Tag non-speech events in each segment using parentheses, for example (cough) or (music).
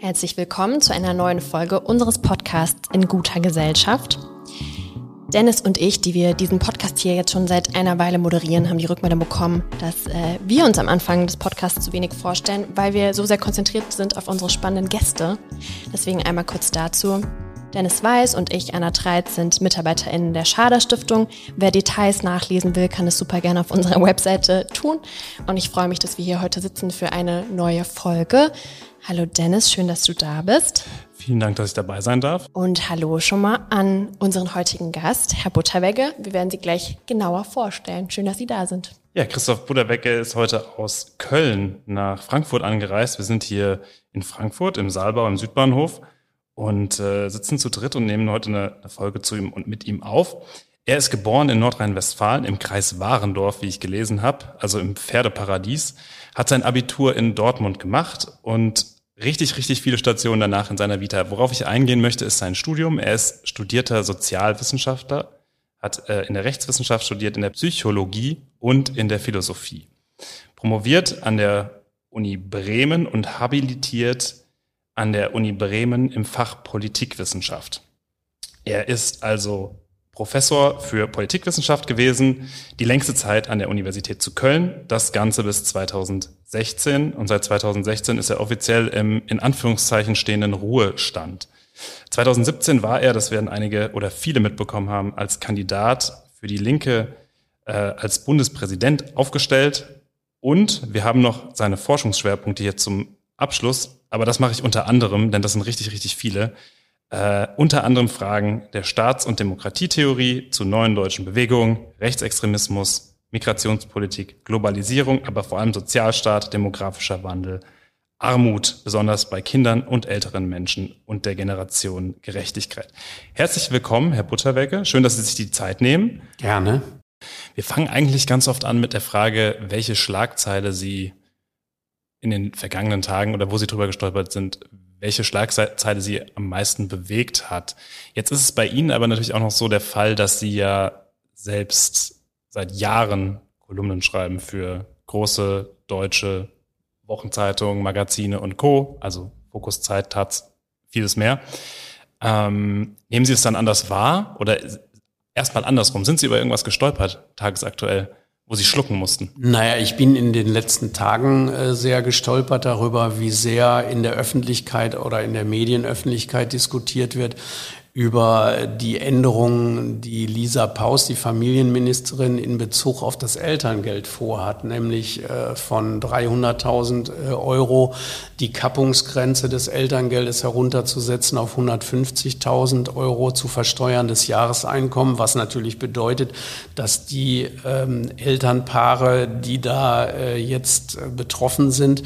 Herzlich willkommen zu einer neuen Folge unseres Podcasts in guter Gesellschaft. Dennis und ich, die wir diesen Podcast hier jetzt schon seit einer Weile moderieren, haben die Rückmeldung bekommen, dass äh, wir uns am Anfang des Podcasts zu wenig vorstellen, weil wir so sehr konzentriert sind auf unsere spannenden Gäste. Deswegen einmal kurz dazu. Dennis Weiß und ich, Anna Treitz, sind MitarbeiterInnen der Schader Stiftung. Wer Details nachlesen will, kann es super gerne auf unserer Webseite tun. Und ich freue mich, dass wir hier heute sitzen für eine neue Folge. Hallo Dennis, schön, dass du da bist. Vielen Dank, dass ich dabei sein darf. Und hallo schon mal an unseren heutigen Gast, Herr Butterwegge. Wir werden Sie gleich genauer vorstellen. Schön, dass Sie da sind. Ja, Christoph Butterwegge ist heute aus Köln nach Frankfurt angereist. Wir sind hier in Frankfurt im Saalbau im Südbahnhof und äh, sitzen zu dritt und nehmen heute eine, eine Folge zu ihm und mit ihm auf. Er ist geboren in Nordrhein-Westfalen im Kreis Warendorf, wie ich gelesen habe, also im Pferdeparadies, hat sein Abitur in Dortmund gemacht und richtig, richtig viele Stationen danach in seiner Vita. Worauf ich eingehen möchte, ist sein Studium. Er ist studierter Sozialwissenschaftler, hat äh, in der Rechtswissenschaft studiert, in der Psychologie und in der Philosophie. Promoviert an der Uni Bremen und habilitiert an der Uni Bremen im Fach Politikwissenschaft. Er ist also Professor für Politikwissenschaft gewesen, die längste Zeit an der Universität zu Köln, das Ganze bis 2016. Und seit 2016 ist er offiziell im in Anführungszeichen stehenden Ruhestand. 2017 war er, das werden einige oder viele mitbekommen haben, als Kandidat für die Linke äh, als Bundespräsident aufgestellt. Und wir haben noch seine Forschungsschwerpunkte hier zum Abschluss, aber das mache ich unter anderem, denn das sind richtig, richtig viele äh, unter anderem Fragen der Staats- und Demokratietheorie zu neuen deutschen Bewegungen, Rechtsextremismus, Migrationspolitik, Globalisierung, aber vor allem Sozialstaat, demografischer Wandel, Armut, besonders bei Kindern und älteren Menschen und der Generation Gerechtigkeit. Herzlich willkommen, Herr Butterwecke. Schön, dass Sie sich die Zeit nehmen. Gerne. Wir fangen eigentlich ganz oft an mit der Frage, welche Schlagzeile Sie in den vergangenen Tagen oder wo Sie drüber gestolpert sind, welche Schlagzeile sie am meisten bewegt hat. Jetzt ist es bei Ihnen aber natürlich auch noch so der Fall, dass Sie ja selbst seit Jahren Kolumnen schreiben für große deutsche Wochenzeitungen, Magazine und Co., also Fokus Zeit, Taz, vieles mehr. Ähm, nehmen Sie es dann anders wahr oder erstmal andersrum? Sind Sie über irgendwas gestolpert, tagesaktuell? Wo sie schlucken mussten? Naja, ich bin in den letzten Tagen äh, sehr gestolpert darüber, wie sehr in der Öffentlichkeit oder in der Medienöffentlichkeit diskutiert wird über die Änderungen, die Lisa Paus, die Familienministerin, in Bezug auf das Elterngeld vorhat, nämlich äh, von 300.000 äh, Euro die Kappungsgrenze des Elterngeldes herunterzusetzen auf 150.000 Euro zu versteuerndes Jahreseinkommen, was natürlich bedeutet, dass die ähm, Elternpaare, die da äh, jetzt betroffen sind,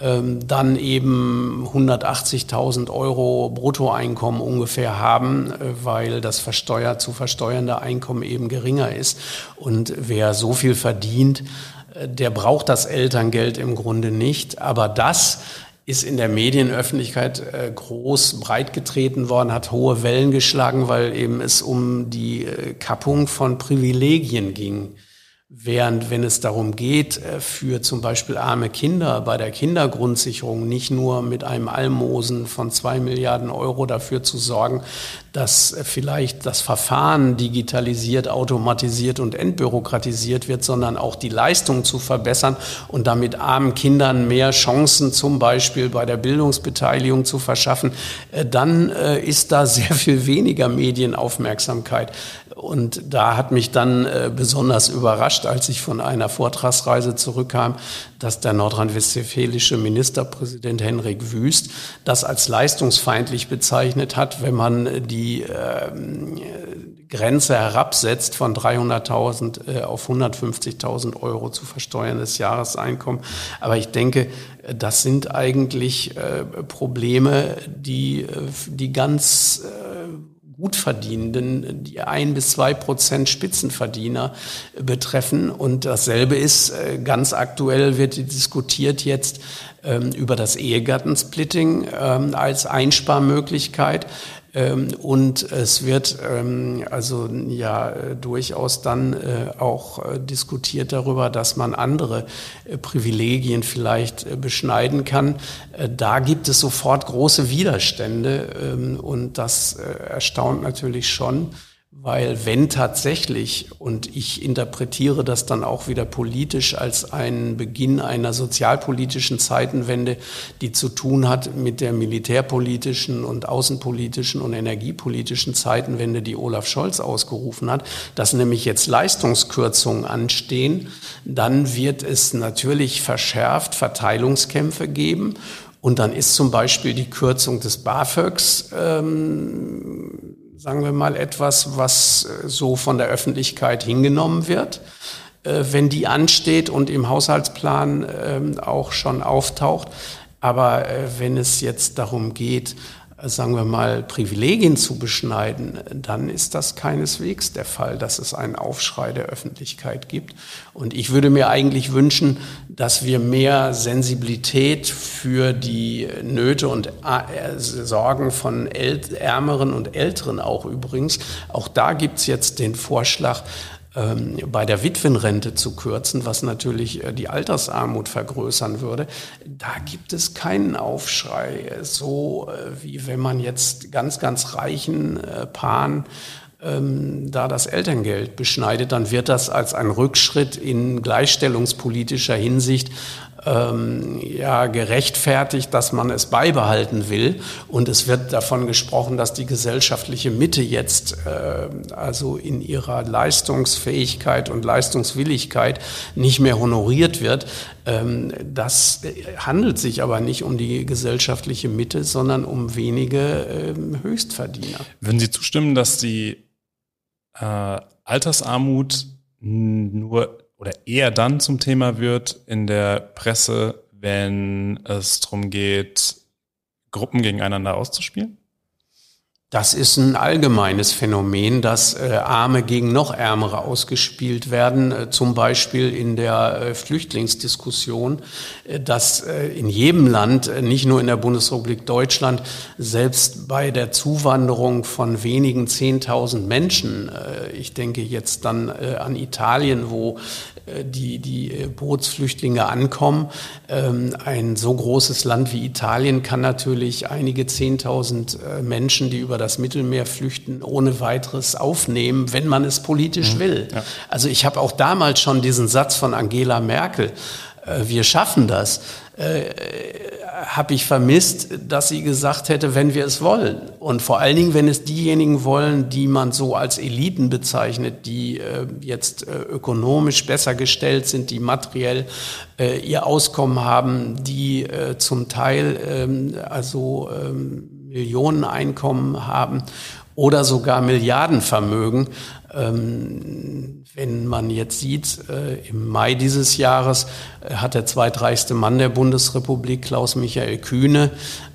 ähm, dann eben 180.000 Euro Bruttoeinkommen ungefähr haben, äh, weil das versteuert zu versteuernde Einkommen eben geringer ist. Und wer so viel verdient, äh, der braucht das Elterngeld im Grunde nicht. Aber das ist in der Medienöffentlichkeit äh, groß breit getreten worden, hat hohe Wellen geschlagen, weil eben es um die Kappung von Privilegien ging. Während wenn es darum geht, äh, für zum Beispiel arme Kinder bei der Kindergrundsicherung nicht nur mit einem Almosen von zwei Milliarden Euro dafür zu sorgen, dass äh, vielleicht das Verfahren digitalisiert, automatisiert und entbürokratisiert wird, sondern auch die Leistung zu verbessern und damit armen Kindern mehr Chancen zum Beispiel bei der Bildungsbeteiligung zu verschaffen, äh, dann ist da (laughs) sehr viel weniger Medienaufmerksamkeit. Und da hat mich dann äh, besonders überrascht, als ich von einer Vortragsreise zurückkam, dass der nordrhein-westfälische Ministerpräsident Henrik Wüst das als leistungsfeindlich bezeichnet hat, wenn man die äh, Grenze herabsetzt von 300.000 äh, auf 150.000 Euro zu versteuerndes Jahreseinkommen. Aber ich denke, das sind eigentlich äh, Probleme, die, äh, die ganz äh, Gutverdienenden, die ein bis zwei Prozent Spitzenverdiener betreffen. Und dasselbe ist äh, ganz aktuell wird diskutiert jetzt ähm, über das Ehegattensplitting ähm, als Einsparmöglichkeit. Ähm, und es wird ähm, also ja durchaus dann auch diskutiert darüber, dass man andere Privilegien vielleicht beschneiden kann. Da gibt es sofort große Widerstände ähm, und das erstaunt natürlich schon. Weil wenn tatsächlich, und ich interpretiere das dann auch wieder politisch als einen Beginn einer sozialpolitischen Zeitenwende, die zu tun hat mit der militärpolitischen und außenpolitischen und energiepolitischen Zeitenwende, die Olaf Scholz ausgerufen hat, dass nämlich jetzt Leistungskürzungen anstehen, dann wird es natürlich verschärft Verteilungskämpfe geben. Und dann ist zum Beispiel die Kürzung des BAföGs ähm, sagen wir mal, etwas, was äh, so von der Öffentlichkeit hingenommen wird. Äh, wenn die ansteht und im Haushaltsplan ähm, auch schon auftaucht. Aber äh, wenn es jetzt darum geht, sagen wir mal, Privilegien zu beschneiden, dann ist das keineswegs der Fall, dass es einen Aufschrei der Öffentlichkeit gibt. Und ich würde mir eigentlich wünschen, dass wir mehr Sensibilität für die Nöte und äh, Sorgen von Ärmeren und Älteren auch übrigens. Auch da gibt's jetzt den Vorschlag, ähm, bei der Witwenrente zu kürzen, was natürlich äh, die Altersarmut vergrößern würde. Da gibt es keinen Aufschrei, so äh, wie wenn man jetzt ganz, ganz reichen äh, Paaren ähm, da das Elterngeld beschneidet, dann wird das als ein Rückschritt in gleichstellungspolitischer Hinsicht ähm, ja, gerechtfertigt, dass man es beibehalten will. Und es wird davon gesprochen, dass die gesellschaftliche Mitte jetzt äh, also in ihrer Leistungsfähigkeit und Leistungswilligkeit nicht mehr honoriert wird. Ähm, das handelt sich aber nicht um die gesellschaftliche Mitte, sondern um wenige äh, Höchstverdiener. Würden Sie zustimmen, dass die äh, Altersarmut nur eher dann zum Thema wird in der Presse, wenn es darum geht, Gruppen gegeneinander auszuspielen? Das ist ein allgemeines Phänomen, dass äh, Arme gegen noch Ärmere ausgespielt werden, äh, zum Beispiel in der äh, Flüchtlingsdiskussion, dass in jedem Land, nicht nur in der Bundesrepublik Deutschland, selbst bei der Zuwanderung von wenigen Zehntausend Menschen, ich denke jetzt dann an Italien, wo die, die Bootsflüchtlinge ankommen, ähm, ein so großes Land wie Italien kann natürlich einige Zehntausend Menschen, die über das Mittelmeer flüchten, ohne weiteres aufnehmen, wenn man es politisch mhm. will. Ja. Also ich habe auch damals schon diesen Satz von Angela Merkel, äh, wir schaffen das, äh, habe ich vermisst, dass sie gesagt hätte, wenn wir es wollen. Und vor allen Dingen, wenn es diejenigen wollen, die man so als Eliten bezeichnet, die äh, jetzt äh, ökonomisch besser gestellt sind, die materiell äh, ihr Auskommen haben, die äh, zum Teil ähm, also ähm, Millioneneinkommen haben oder sogar Milliardenvermögen. Ähm, wenn man jetzt sieht, äh, im Mai dieses Jahres äh, hat der zweitreichste Mann der Bundesrepublik, Klaus-Michael Kühne,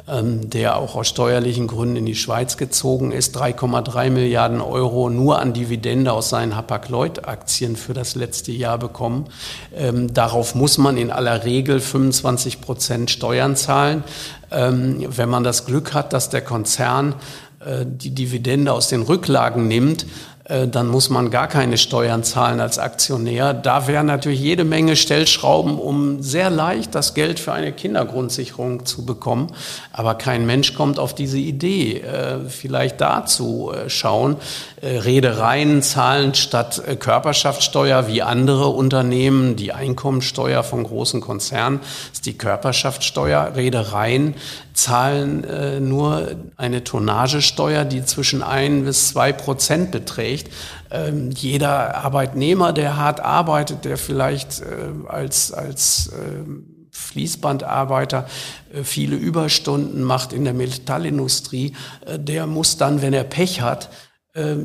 ähm, der auch aus steuerlichen Gründen in die Schweiz gezogen ist, 3,3 Milliarden Euro nur an Dividende aus seinen Hapag-Lloyd-Aktien für das letzte Jahr bekommen. Ähm, darauf muss man in aller Regel 25 Prozent Steuern zahlen. Wenn man das Glück hat, dass der Konzern äh, die Dividende aus den Rücklagen nimmt, dann muss man gar keine Steuern zahlen als Aktionär. Da wären natürlich jede Menge Stellschrauben, um sehr leicht das Geld für eine Kindergrundsicherung zu bekommen. Aber kein Mensch kommt auf diese Idee, äh, vielleicht dazu äh, schauen. Redereien zahlen statt Körperschaftssteuer wie andere Unternehmen die Einkommensteuer von großen Konzernen, ist die Körperschaftssteuer. Redereien zahlen nur eine Tonnagesteuer, die zwischen ein bis zwei Prozent beträgt. Ähm, jeder Arbeitnehmer, der hart arbeitet, der vielleicht äh, als, als äh, Fließbandarbeiter äh, viele Überstunden macht in der Metallindustrie, äh, der muss dann, wenn er Pech hat,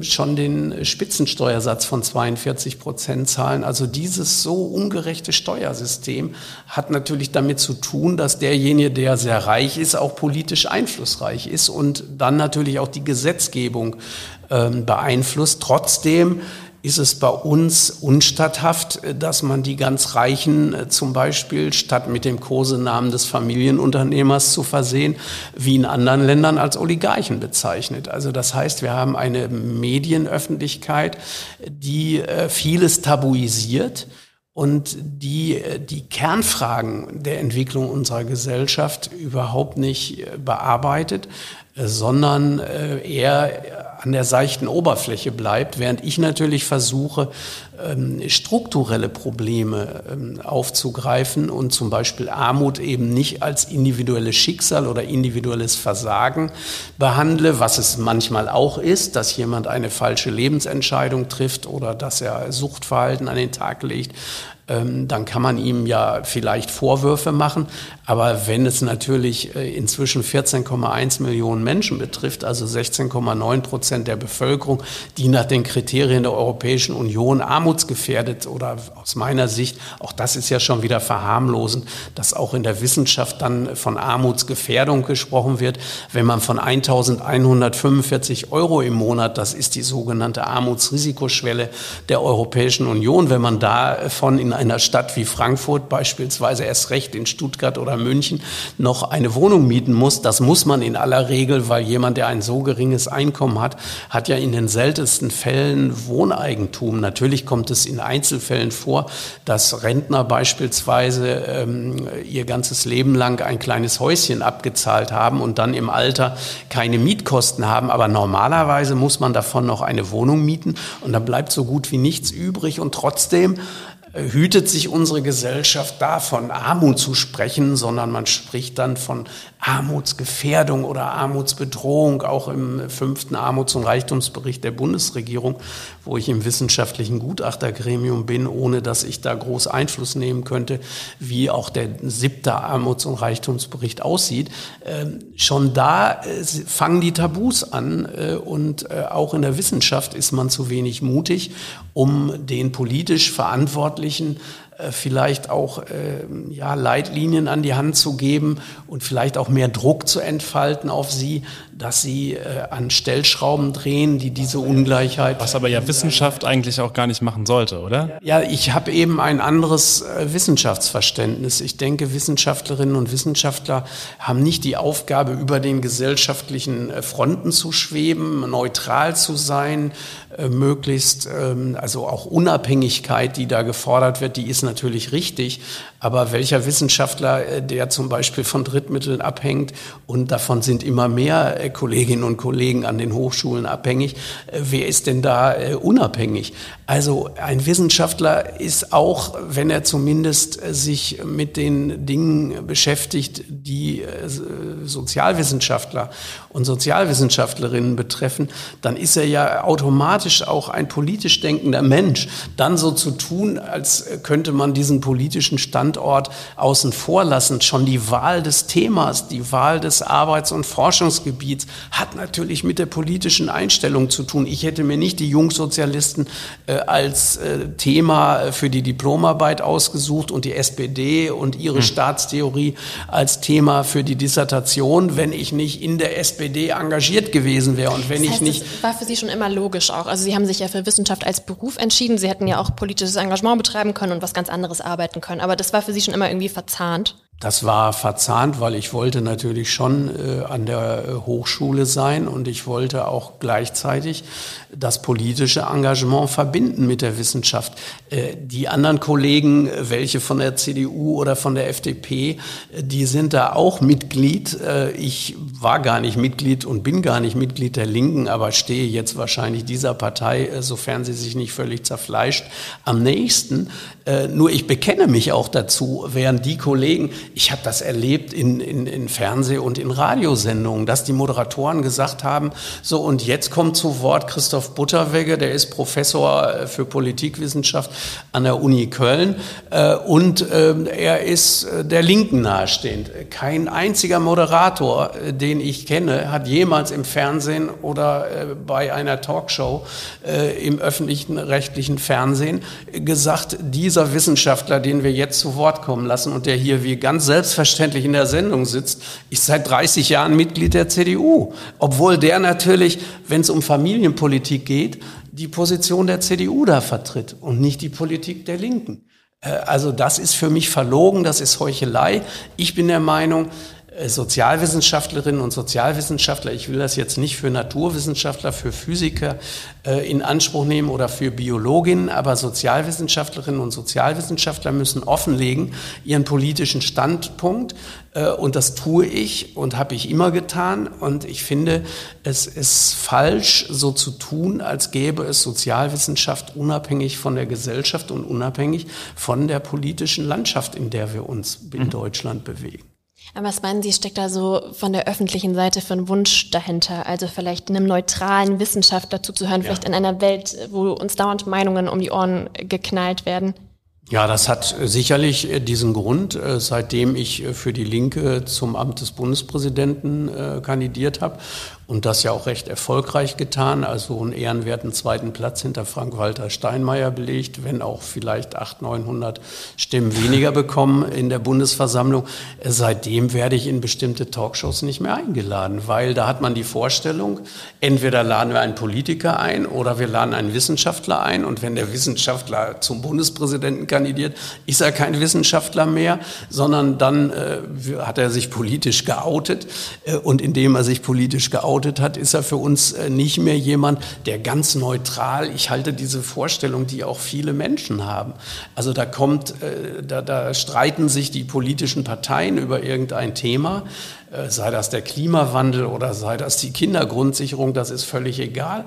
schon den Spitzensteuersatz von 42 Prozent zahlen. Also dieses so ungerechte Steuersystem hat natürlich damit zu tun, dass derjenige, der sehr reich ist, auch politisch einflussreich ist und dann natürlich auch die Gesetzgebung ähm, beeinflusst. Trotzdem ist es bei uns unstatthaft, dass man die ganz Reichen äh, zum Beispiel statt mit dem Kosenamen des Familienunternehmers zu versehen, wie in anderen Ländern als Oligarchen bezeichnet. Also das heißt, wir haben eine Medienöffentlichkeit, die äh, vieles tabuisiert und die äh, die Kernfragen der Entwicklung unserer Gesellschaft überhaupt nicht bearbeitet, sondern eher an der seichten Oberfläche bleibt, während ich natürlich versuche, ähm, strukturelle Probleme ähm, aufzugreifen und zum Beispiel Armut eben nicht als individuelles Schicksal oder individuelles Versagen behandle, was es manchmal auch ist, dass jemand eine falsche Lebensentscheidung trifft oder dass er Suchtverhalten an den Tag legt, ähm, dann kann man ihm ja vielleicht Vorwürfe machen. Aber wenn es natürlich äh, inzwischen 14,1 Millionen Menschen betrifft, also 16,9 Prozent der Bevölkerung, die nach den Kriterien der Europäischen Union armutsgefährdet oder aus meiner Sicht, auch das ist ja schon wieder verharmlosend, dass auch in der Wissenschaft dann von Armutsgefährdung gesprochen wird. Wenn man von 1145 Euro im Monat, das ist die sogenannte Armutsrisikoschwelle der Europäischen Union, wenn man davon in einer Stadt wie Frankfurt, beispielsweise erst recht in Stuttgart oder München, noch eine Wohnung mieten muss. Das muss man in aller Regel, weil jemand, der ein so geringes Einkommen hat, hat ja in den seltensten Fällen Wohneigentum. Natürlich kommt es in Einzelfällen vor, dass Rentner beispielsweise ähm, ihr ganzes Leben lang ein kleines Häuschen abgezahlt haben und dann im Alter keine Mietkosten haben. Aber normalerweise muss man davon noch eine Wohnung mieten und dann bleibt so gut wie nichts übrig und trotzdem hütet sich unsere Gesellschaft davon, Armut zu sprechen, sondern man spricht dann von Armutsgefährdung oder Armutsbedrohung, auch im fünften Armuts- und Reichtumsbericht der Bundesregierung, wo ich im wissenschaftlichen Gutachtergremium bin, ohne dass ich da groß Einfluss nehmen könnte, wie auch der siebte Armuts- und Reichtumsbericht aussieht. Ähm, schon da äh, fangen die Tabus an äh, und äh, auch in der Wissenschaft ist man zu wenig mutig, um den politisch Verantwortlichen äh, vielleicht auch äh, ja, Leitlinien an die Hand zu geben und vielleicht auch mehr Druck zu entfalten auf sie, dass sie äh, an Stellschrauben drehen, die diese Ungleichheit. Was aber ja Wissenschaft eigentlich auch gar nicht machen sollte, oder? Ja, ich habe eben ein anderes äh, Wissenschaftsverständnis. Ich denke, Wissenschaftlerinnen und Wissenschaftler haben nicht die Aufgabe, über den gesellschaftlichen äh, Fronten zu schweben, neutral zu sein, äh, möglichst, ähm, also auch Unabhängigkeit, die da gefordert wird, die ist natürlich richtig. Aber welcher Wissenschaftler, äh, der zum Beispiel von Drittmitteln abhängt, und davon sind immer mehr äh, Kolleginnen und Kollegen an den Hochschulen abhängig, wer ist denn da unabhängig? Also ein Wissenschaftler ist auch, wenn er zumindest sich mit den Dingen beschäftigt, die Sozialwissenschaftler und Sozialwissenschaftlerinnen betreffen, dann ist er ja automatisch auch ein politisch denkender Mensch. Dann so zu tun, als könnte man diesen politischen Standort außen vor lassen. Schon die Wahl des Themas, die Wahl des Arbeits- und Forschungsgebiets hat natürlich mit der politischen Einstellung zu tun. Ich hätte mir nicht die Jungsozialisten äh, als äh, Thema für die Diplomarbeit ausgesucht und die SPD und ihre hm. Staatstheorie als Thema für die Dissertation, wenn ich nicht in der SPD SPD engagiert gewesen wäre und wenn das heißt, ich nicht. Das war für Sie schon immer logisch auch. Also Sie haben sich ja für Wissenschaft als Beruf entschieden. Sie hätten ja auch politisches Engagement betreiben können und was ganz anderes arbeiten können. Aber das war für Sie schon immer irgendwie verzahnt. Das war verzahnt, weil ich wollte natürlich schon äh, an der äh, Hochschule sein und ich wollte auch gleichzeitig das politische Engagement verbinden mit der Wissenschaft. Äh, die anderen Kollegen, welche von der CDU oder von der FDP, äh, die sind da auch Mitglied. Äh, ich war gar nicht Mitglied und bin gar nicht Mitglied der Linken, aber stehe jetzt wahrscheinlich dieser Partei, äh, sofern sie sich nicht völlig zerfleischt, am nächsten. Nur ich bekenne mich auch dazu, während die Kollegen, ich habe das erlebt in, in, in Fernseh- und in Radiosendungen, dass die Moderatoren gesagt haben, so und jetzt kommt zu Wort Christoph Butterwegge, der ist Professor äh, für Politikwissenschaft an der Uni Köln äh, und ähm, er ist äh, der Linken nahestehend. Kein einziger Moderator, den ich kenne, hat jemals im Fernsehen oder bei einer Talkshow im öffentlichen rechtlichen Fernsehen gesagt, dieser Wissenschaftler, den wir jetzt zu Wort kommen lassen und der hier wie ganz selbstverständlich in der Sendung sitzt, ist seit 30 Jahren Mitglied der CDU. Obwohl der natürlich, wenn es um Familienpolitik geht, die Position der CDU da vertritt und nicht die Politik der Linken. Äh, also das ist für mich verlogen, das ist Heuchelei. Ich bin der Meinung, Sozialwissenschaftlerinnen und Sozialwissenschaftler, ich will das jetzt nicht für Naturwissenschaftler, für Physiker äh, in Anspruch nehmen oder für Biologinnen, aber Sozialwissenschaftlerinnen und Sozialwissenschaftler müssen offenlegen ihren politischen Standpunkt äh, und das tue ich und habe ich immer getan und ich finde, es ist falsch, so zu tun, als gäbe es Sozialwissenschaft unabhängig von der Gesellschaft und unabhängig von der politischen Landschaft, in der wir uns in mhm. Deutschland bewegen. Aber was meinen Sie, steckt da so von der öffentlichen Seite für einen Wunsch dahinter? Also vielleicht einem neutralen Wissenschaftler zuzuhören, ja. vielleicht in einer Welt, wo uns dauernd Meinungen um die Ohren geknallt werden? Ja, das hat sicherlich diesen Grund. Seitdem ich für die Linke zum Amt des Bundespräsidenten äh, kandidiert habe und das ja auch recht erfolgreich getan, also einen ehrenwerten zweiten Platz hinter Frank-Walter Steinmeier belegt, wenn auch vielleicht 800, 900 Stimmen weniger (laughs) bekommen in der Bundesversammlung. Seitdem werde ich in bestimmte Talkshows nicht mehr eingeladen, weil da hat man die Vorstellung, entweder laden wir einen Politiker ein oder wir laden einen Wissenschaftler ein und wenn der Wissenschaftler zum Bundespräsidenten kandidiert, ist er kein Wissenschaftler mehr, sondern dann äh, hat er sich politisch geoutet äh, und indem er sich politisch geoutet geoutet hat, ist er für uns äh, nicht mehr jemand, der ganz neutral, ich halte diese Vorstellung, die auch viele Menschen haben. Also da kommt, äh, da, da streiten sich die politischen Parteien über irgendein Thema. Äh, sei das der Klimawandel oder sei das die Kindergrundsicherung, das ist völlig egal.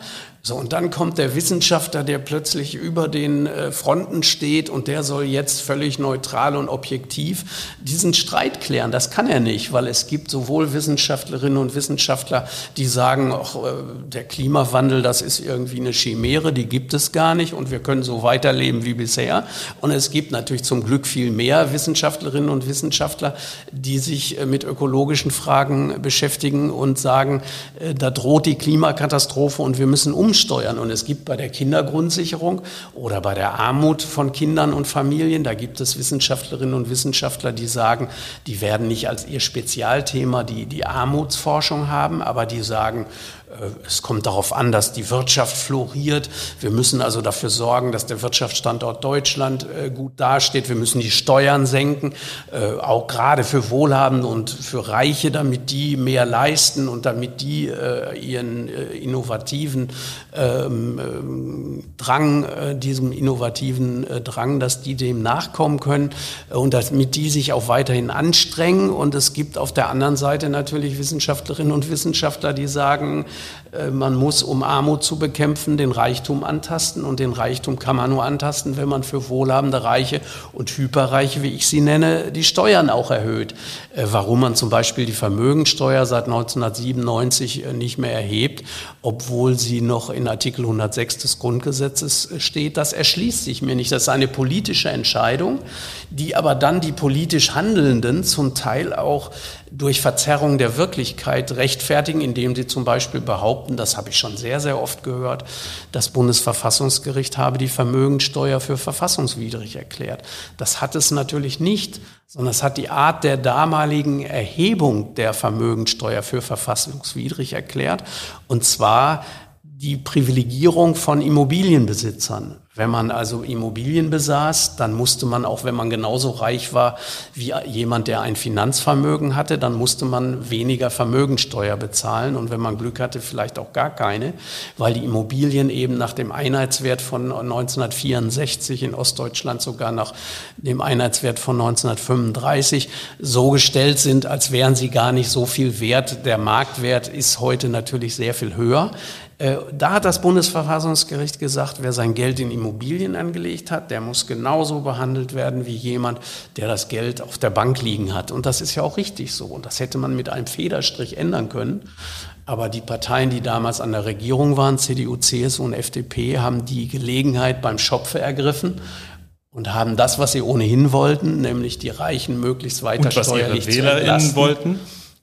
So, und dann kommt der Wissenschaftler, der plötzlich über den äh, Fronten steht und der soll jetzt völlig neutral und objektiv diesen Streit klären. Das kann er nicht, weil es gibt sowohl Wissenschaftlerinnen und Wissenschaftler, die sagen, auch äh, der Klimawandel, das ist irgendwie eine Chimäre, die gibt es gar nicht und wir können so weiterleben wie bisher. Und es gibt natürlich zum Glück viel mehr Wissenschaftlerinnen und Wissenschaftler, die sich mit ökologischen Fragen beschäftigen und sagen, äh, da droht die Klimakatastrophe und wir müssen umsteuern. Und es gibt bei der Kindergrundsicherung oder bei der Armut von Kindern und Familien, da gibt es Wissenschaftlerinnen und Wissenschaftler, die sagen, die werden nicht als ihr Spezialthema die, die Armutsforschung haben, aber die sagen, äh, es kommt darauf an, dass die Wirtschaft floriert. Wir müssen also dafür sorgen, dass der Wirtschaftsstandort Deutschland äh, gut dasteht. Wir müssen die Steuern senken, äh, auch gerade für Wohlhabende und für Reiche, damit die mehr leisten und damit die ihren innovativen ähm, ähm, Drang, diesem innovativen Drang, dass die dem nachkommen können und damit die sich auch weiterhin anstrengen. Und es gibt auf der anderen Seite natürlich Wissenschaftlerinnen und Wissenschaftler, die sagen, äh, man muss, um Armut zu bekämpfen, den Reichtum antasten. Und den Reichtum kann man nur antasten, wenn man für wohlhabende Reiche und Hyperreiche, wie ich sie nenne, die Steuern auch erhöht. Äh, warum man zum Beispiel die Vermögensteuer seit 1997 äh, nicht mehr erhebt, obwohl sie noch in Artikel 106 des Grundgesetzes steht, das erschließt sich mir nicht. Das ist eine politische Entscheidung, die aber dann die politisch Handelnden zum Teil auch durch Verzerrung der Wirklichkeit rechtfertigen, indem sie zum Beispiel behaupten, das habe ich schon sehr, sehr oft gehört, das Bundesverfassungsgericht habe die Vermögensteuer für verfassungswidrig erklärt. Das hat es natürlich nicht, sondern es hat die Art der damaligen Erhebung der Vermögensteuer für verfassungswidrig erklärt, und zwar die Privilegierung von Immobilienbesitzern. Wenn man also Immobilien besaß, dann musste man, auch wenn man genauso reich war wie jemand, der ein Finanzvermögen hatte, dann musste man weniger Vermögensteuer bezahlen und wenn man Glück hatte, vielleicht auch gar keine, weil die Immobilien eben nach dem Einheitswert von 1964 in Ostdeutschland sogar nach dem Einheitswert von 1935 so gestellt sind, als wären sie gar nicht so viel wert. Der Marktwert ist heute natürlich sehr viel höher. Äh, da hat das Bundesverfassungsgericht gesagt, wer sein Geld in Immobilien angelegt hat, der muss genauso behandelt werden wie jemand, der das Geld auf der Bank liegen hat. Und das ist ja auch richtig so. Und das hätte man mit einem Federstrich ändern können. Aber die Parteien, die damals an der Regierung waren, CDU, CSU und FDP, haben die Gelegenheit beim Schopfe ergriffen und haben das, was sie ohnehin wollten, nämlich die Reichen möglichst weiter und was steuerlich ihre WählerInnen wollten?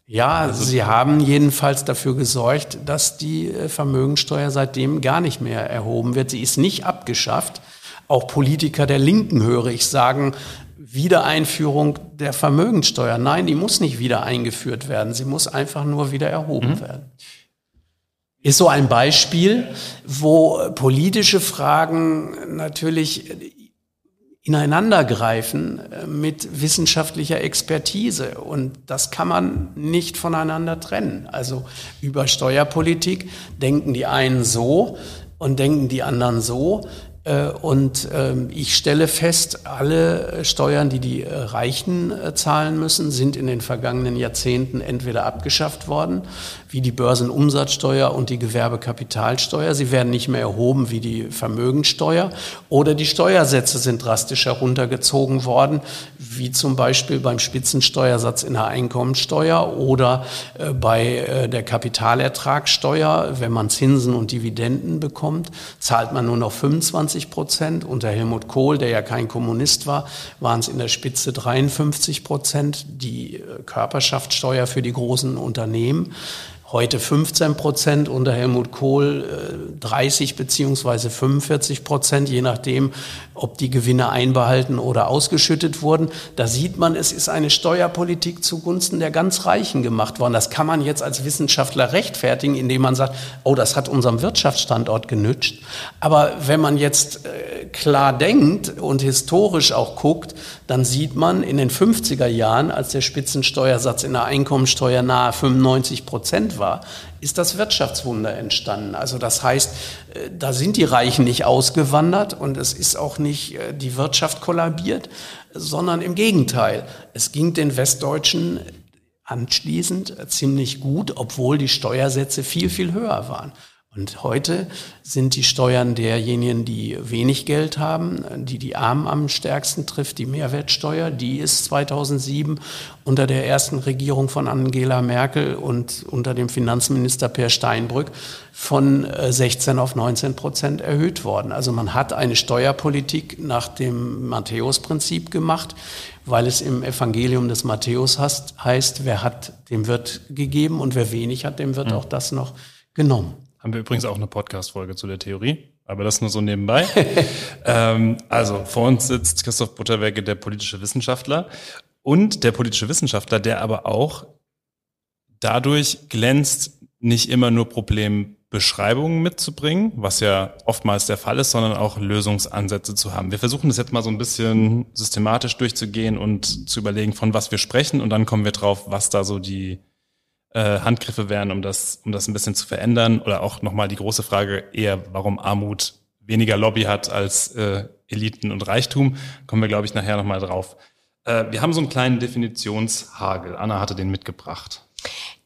Ja, also sie haben jedenfalls dafür gesorgt, dass die äh, Vermögensteuer seitdem gar nicht mehr erhoben wird. Sie ist nicht abgeschafft. Auch Politiker der Linken höre ich sagen, Wiedereinführung der Vermögensteuer. Nein, die muss nicht wieder eingeführt werden. Sie muss einfach nur wieder erhoben mhm. werden. ist so ein Beispiel, wo politische Fragen natürlich ineinandergreifen äh, mit wissenschaftlicher Expertise. Und das kann man nicht voneinander trennen. Also über Steuerpolitik denken die einen so und denken die anderen so. Äh, und ähm, ich stelle fest, alle Steuern, die die äh, Reichen zahlen müssen, sind in den vergangenen Jahrzehnten entweder abgeschafft worden, wie die Börsenumsatzsteuer und die Gewerbekapitalsteuer. Sie werden nicht mehr erhoben wie die Vermögensteuer oder die Steuersätze sind drastisch heruntergezogen worden, wie zum Beispiel beim Spitzensteuersatz in der Einkommensteuer oder äh, bei äh, der Kapitalertragssteuer. Wenn man Zinsen und Dividenden bekommt, zahlt man nur noch 25 Prozent. Unter Helmut Kohl, der ja kein Kommunist war, waren es in der Spitze 53 Prozent. Die äh, Körperschaftssteuer für die großen Unternehmen heute 15 Prozent, unter Helmut Kohl 30 äh, beziehungsweise 45 Prozent, je nachdem, ob die Gewinne einbehalten oder ausgeschüttet wurden. Da sieht man, es ist eine Steuerpolitik zugunsten der ganz Reichen gemacht worden. Das kann man jetzt als Wissenschaftler rechtfertigen, indem man sagt, oh, das hat unserem Wirtschaftsstandort genützt. Aber wenn man jetzt äh, klar denkt und historisch auch guckt, dann sieht man in den 50er Jahren, als der Spitzensteuersatz in der Einkommensteuer nahe 95 Prozent war, war, ist das Wirtschaftswunder entstanden. Also das heißt, äh, da sind die Reichen nicht ausgewandert und es ist auch nicht äh, die Wirtschaft kollabiert, sondern im Gegenteil. Es ging den Westdeutschen anschließend ziemlich gut, obwohl die Steuersätze viel, viel höher waren. Und heute sind die Steuern derjenigen, die wenig Geld haben, die die Armen am stärksten trifft, die Mehrwertsteuer. Die ist 2007 unter der ersten Regierung von Angela Merkel und unter dem Finanzminister Per Steinbrück von 16 äh, auf 19 Prozent erhöht worden. Also man hat eine Steuerpolitik nach dem Matthäus-Prinzip gemacht, weil es im Evangelium des Matthäus heißt, wer hat, dem wird gegeben und wer wenig hat, dem wird mhm. auch das noch genommen. Haben wir übrigens auch eine Podcast-Folge zu der Theorie, aber das nur so nebenbei. (laughs) ähm, also vor uns sitzt Christoph Butterwege, der politische Wissenschaftler und der politische Wissenschaftler, der aber auch dadurch glänzt, nicht immer nur Problembeschreibungen mitzubringen, was ja oftmals der Fall ist, sondern auch Lösungsansätze zu haben. Wir versuchen das jetzt mal so ein bisschen systematisch durchzugehen und zu überlegen, von was wir sprechen und dann kommen wir drauf, was da so die äh, Handgriffe wären, um das, um das ein bisschen zu verändern? Oder auch nochmal die große Frage eher, warum Armut weniger Lobby hat als äh, Eliten und Reichtum, kommen wir, glaube ich, nachher nochmal drauf. Äh, wir haben so einen kleinen Definitionshagel. Anna hatte den mitgebracht.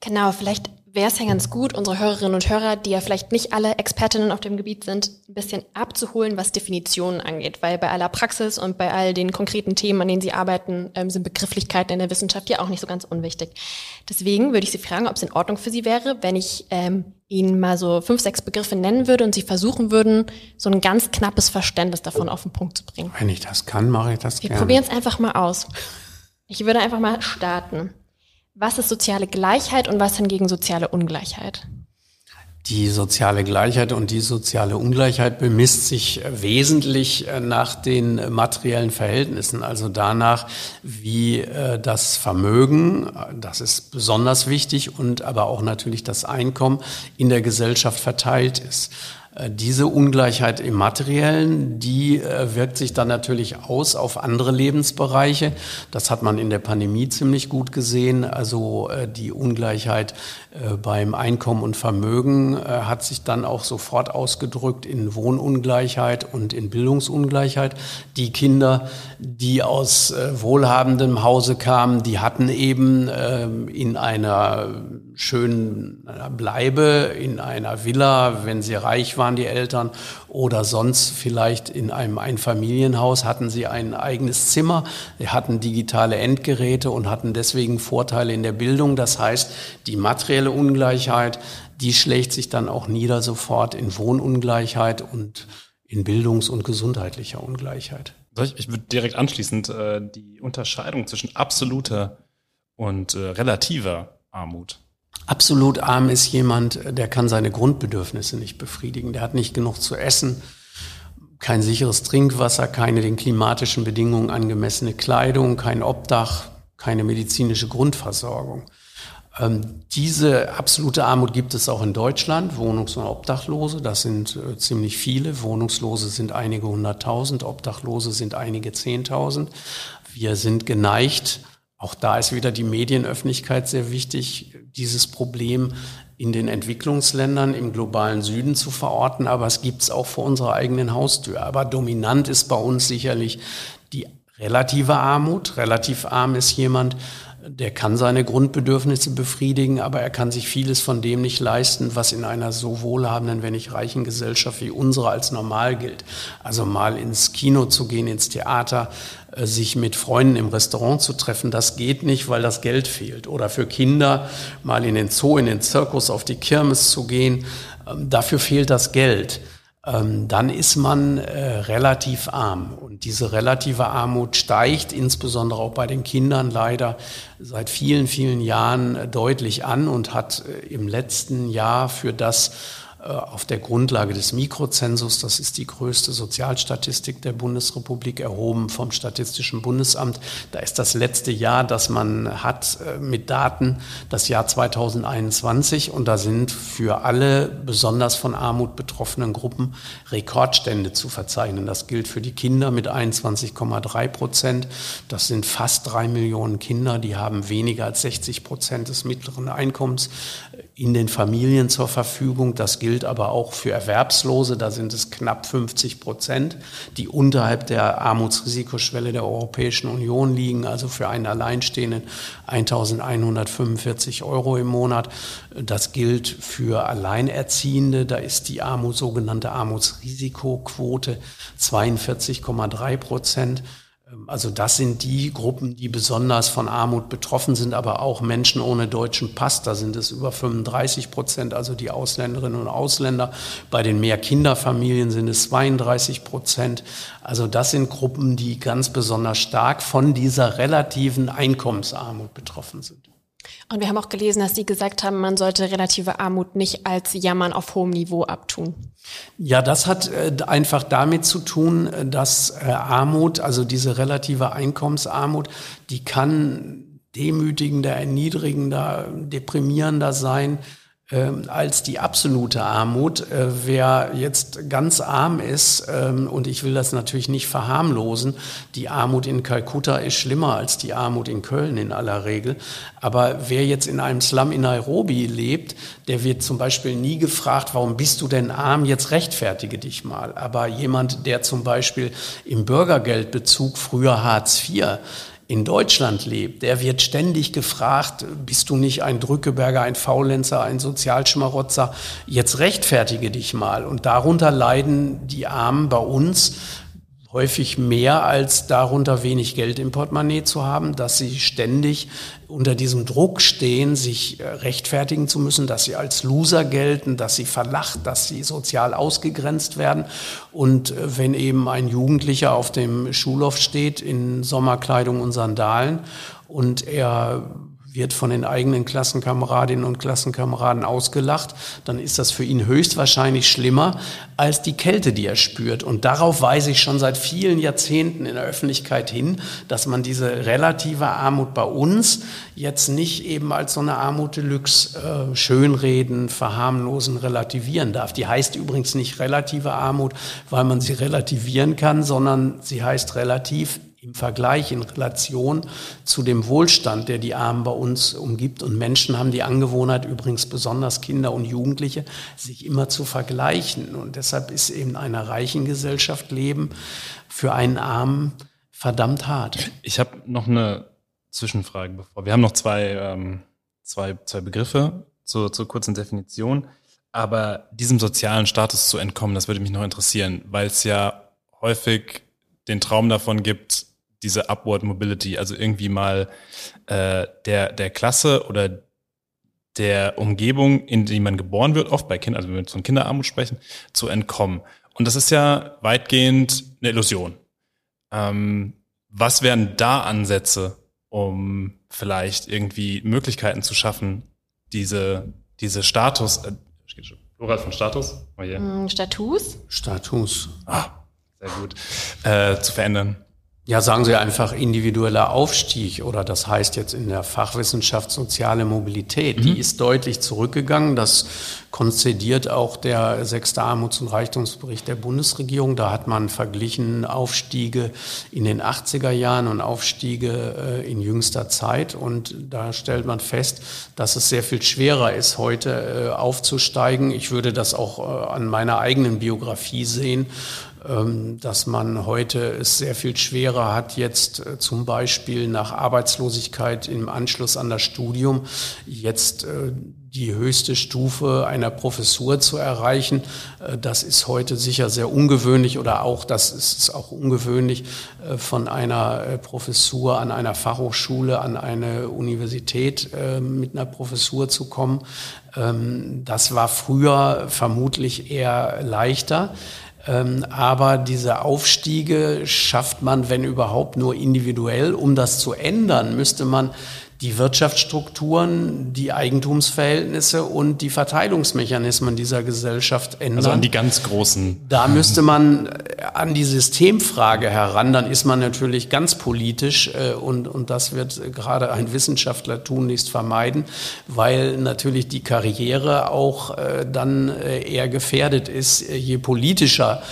Genau, vielleicht wäre es ja ganz gut, unsere Hörerinnen und Hörer, die ja vielleicht nicht alle Expertinnen auf dem Gebiet sind, ein bisschen abzuholen, was Definitionen angeht. Weil bei aller Praxis und bei all den konkreten Themen, an denen Sie arbeiten, ähm, sind Begrifflichkeiten in der Wissenschaft ja auch nicht so ganz unwichtig. Deswegen würde ich Sie fragen, ob es in Ordnung für Sie wäre, wenn ich ähm, Ihnen mal so fünf, sechs Begriffe nennen würde und Sie versuchen würden, so ein ganz knappes Verständnis davon auf den Punkt zu bringen. Wenn ich das kann, mache ich das Wir gerne. Wir probieren es einfach mal aus. Ich würde einfach mal starten. Was ist soziale Gleichheit und was hingegen soziale Ungleichheit? Die soziale Gleichheit und die soziale Ungleichheit bemisst sich wesentlich äh, nach den materiellen Verhältnissen, also danach, wie äh, das Vermögen, äh, das ist besonders wichtig, und aber auch natürlich das Einkommen in der Gesellschaft verteilt ist. Äh, diese Ungleichheit im materiellen, die äh, wirkt sich dann natürlich aus auf andere Lebensbereiche. Das hat man in der Pandemie ziemlich gut gesehen. Also äh, die Ungleichheit beim Einkommen und Vermögen hat sich dann auch sofort ausgedrückt in Wohnungleichheit und in Bildungsungleichheit. Die Kinder, die aus wohlhabendem Hause kamen, die hatten eben ähm, in einer schönen Bleibe, in einer Villa, wenn sie reich waren, waren die Eltern oder sonst vielleicht in einem Einfamilienhaus hatten sie ein eigenes Zimmer, hatten digitale Endgeräte und hatten deswegen Vorteile in der Bildung. Das heißt, die materielle Ungleichheit, die schlägt sich dann auch nieder sofort in Wohnungleichheit und in Bildungs- und gesundheitlicher Ungleichheit. Ich würde direkt anschließend äh, die Unterscheidung zwischen absoluter und äh, relativer Armut Absolut arm ist jemand, der kann seine Grundbedürfnisse nicht befriedigen. Der hat nicht genug zu essen, kein sicheres Trinkwasser, keine den klimatischen Bedingungen angemessene Kleidung, kein Obdach, keine medizinische Grundversorgung. Ähm, diese absolute Armut gibt es auch in Deutschland, Wohnungs- und Obdachlose, das sind äh, ziemlich viele. Wohnungslose sind einige hunderttausend, Obdachlose sind einige zehntausend. Wir sind geneigt, auch da ist wieder die Medienöffentlichkeit sehr wichtig, dieses Problem in den Entwicklungsländern im globalen Süden zu verorten, aber es gibt es auch vor unserer eigenen Haustür. Aber dominant ist bei uns sicherlich die relative Armut. Relativ arm ist jemand, der kann seine Grundbedürfnisse befriedigen, aber er kann sich vieles von dem nicht leisten, was in einer so wohlhabenden, wenn nicht reichen Gesellschaft wie unsere als normal gilt. Also mal ins Kino zu gehen, ins Theater, sich mit Freunden im Restaurant zu treffen, das geht nicht, weil das Geld fehlt. Oder für Kinder mal in den Zoo, in den Zirkus, auf die Kirmes zu gehen, ähm, dafür fehlt das Geld. Ähm, dann ist man äh, relativ arm. Und diese relative Armut steigt insbesondere auch bei den Kindern leider seit vielen, vielen Jahren äh, deutlich an und hat im letzten Jahr für das äh, auf der Grundlage des Mikrozensus, das ist die größte Sozialstatistik der Bundesrepublik, erhoben vom Statistischen Bundesamt. Da ist das letzte Jahr, das man hat äh, mit Daten, das Jahr 2021. Und da sind für alle besonders von Armut betroffenen Gruppen Rekordstände zu verzeichnen. Das gilt für die Kinder mit 21,3 Prozent. Das sind fast drei Millionen Kinder, die haben weniger als 60 Prozent des mittleren Einkommens in den Familien zur Verfügung. Das gilt aber auch für Erwerbslose. Da sind es knapp 50 Prozent, die unterhalb der Armutsrisikoschwelle der Europäischen Union liegen. Also für einen Alleinstehenden 1145 Euro im Monat. Das gilt für Alleinerziehende. Da ist die Armut, sogenannte Armutsrisikoquote 42,3 Prozent. Ähm, also das sind die Gruppen, die besonders von Armut betroffen sind, aber auch Menschen ohne deutschen Pass. Da sind es über 35 Prozent, also die Ausländerinnen und Ausländer. Bei den Mehrkinderfamilien sind es 32 Prozent. Also das sind Gruppen, die ganz besonders stark von dieser relativen Einkommensarmut betroffen sind. Und wir haben auch gelesen, dass Sie gesagt haben, man sollte relative Armut nicht als Jammern auf hohem Niveau abtun. Ja, das hat äh, einfach damit zu tun, dass äh, Armut, also diese relative Einkommensarmut, die kann demütigender, erniedrigender, deprimierender sein als die absolute Armut. Äh, wer jetzt ganz arm ist, ähm, und ich will das natürlich nicht verharmlosen, die Armut in Kalkutta ist schlimmer als die Armut in Köln in aller Regel. Aber wer jetzt in einem Slum in Nairobi lebt, der wird zum Beispiel nie gefragt, warum bist du denn arm? Jetzt rechtfertige dich mal. Aber jemand, der zum Beispiel im Bürgergeldbezug früher Hartz IV in Deutschland lebt, der wird ständig gefragt, bist du nicht ein Drückeberger, ein Faulenzer, ein Sozialschmarotzer? Jetzt rechtfertige dich mal. Und darunter leiden die Armen bei uns häufig mehr als darunter wenig Geld im Portemonnaie zu haben, dass sie ständig unter diesem Druck stehen, sich äh, rechtfertigen zu müssen, dass sie als Loser gelten, dass sie verlacht, dass sie sozial ausgegrenzt werden. Und äh, wenn eben ein Jugendlicher auf dem Schulhof steht in Sommerkleidung und Sandalen und er wird von den eigenen Klassenkameradinnen und Klassenkameraden ausgelacht, dann ist das für ihn höchstwahrscheinlich schlimmer als die Kälte, die er spürt. Und darauf weise ich schon seit vielen Jahrzehnten in der Öffentlichkeit hin, dass man diese relative Armut bei uns jetzt nicht eben als so eine Armut Deluxe äh, schönreden, verharmlosen, relativieren darf. Die heißt übrigens nicht relative Armut, weil man sie relativieren kann, sondern sie heißt relativ im Vergleich, in Relation zu dem Wohlstand, der die Armen bei uns umgibt. Und Menschen haben die Angewohnheit, übrigens besonders Kinder und Jugendliche, sich immer zu vergleichen. Und deshalb ist eben in einer reichen Gesellschaft Leben für einen Armen verdammt hart. Ich habe noch eine Zwischenfrage bevor. Wir haben noch zwei, ähm, zwei, zwei Begriffe zur, zur kurzen Definition. Aber diesem sozialen Status zu entkommen, das würde mich noch interessieren, weil es ja häufig den Traum davon gibt, diese Upward Mobility, also irgendwie mal äh, der, der Klasse oder der Umgebung, in die man geboren wird, oft bei Kindern, also wenn wir von Kinderarmut sprechen, zu entkommen. Und das ist ja weitgehend eine Illusion. Ähm, was wären da Ansätze, um vielleicht irgendwie Möglichkeiten zu schaffen, diese, diese Status, äh, Plural von Status? Oh yeah. Status? Status. Ah, sehr gut. Äh, zu verändern. Ja, sagen Sie einfach individueller Aufstieg oder das heißt jetzt in der Fachwissenschaft soziale Mobilität. Mhm. Die ist deutlich zurückgegangen. Das konzediert auch der sechste Armuts- und Reichtumsbericht der Bundesregierung. Da hat man verglichen Aufstiege in den 80er Jahren und Aufstiege äh, in jüngster Zeit. Und da stellt man fest, dass es sehr viel schwerer ist, heute äh, aufzusteigen. Ich würde das auch äh, an meiner eigenen Biografie sehen ähm, dass man heute es sehr viel schwerer hat, jetzt zum Beispiel nach Arbeitslosigkeit im Anschluss an das Studium jetzt die höchste Stufe einer Professur zu erreichen. Äh, das ist heute sicher sehr ungewöhnlich oder auch, das ist auch ungewöhnlich, von einer Professur an einer Fachhochschule, an eine Universität mit einer Professur zu kommen. Ähm, das war früher vermutlich eher leichter. Ähm, aber diese Aufstiege schafft man, wenn überhaupt, nur individuell. Um das zu ändern, müsste man die Wirtschaftsstrukturen, die Eigentumsverhältnisse und die Verteilungsmechanismen dieser Gesellschaft ändern. Also an die ganz großen. Da müsste man an die Systemfrage heran, dann ist man natürlich ganz politisch äh, und, und das wird gerade ein Wissenschaftler tunlichst vermeiden, weil natürlich die Karriere auch äh, dann äh, eher gefährdet ist, je politischer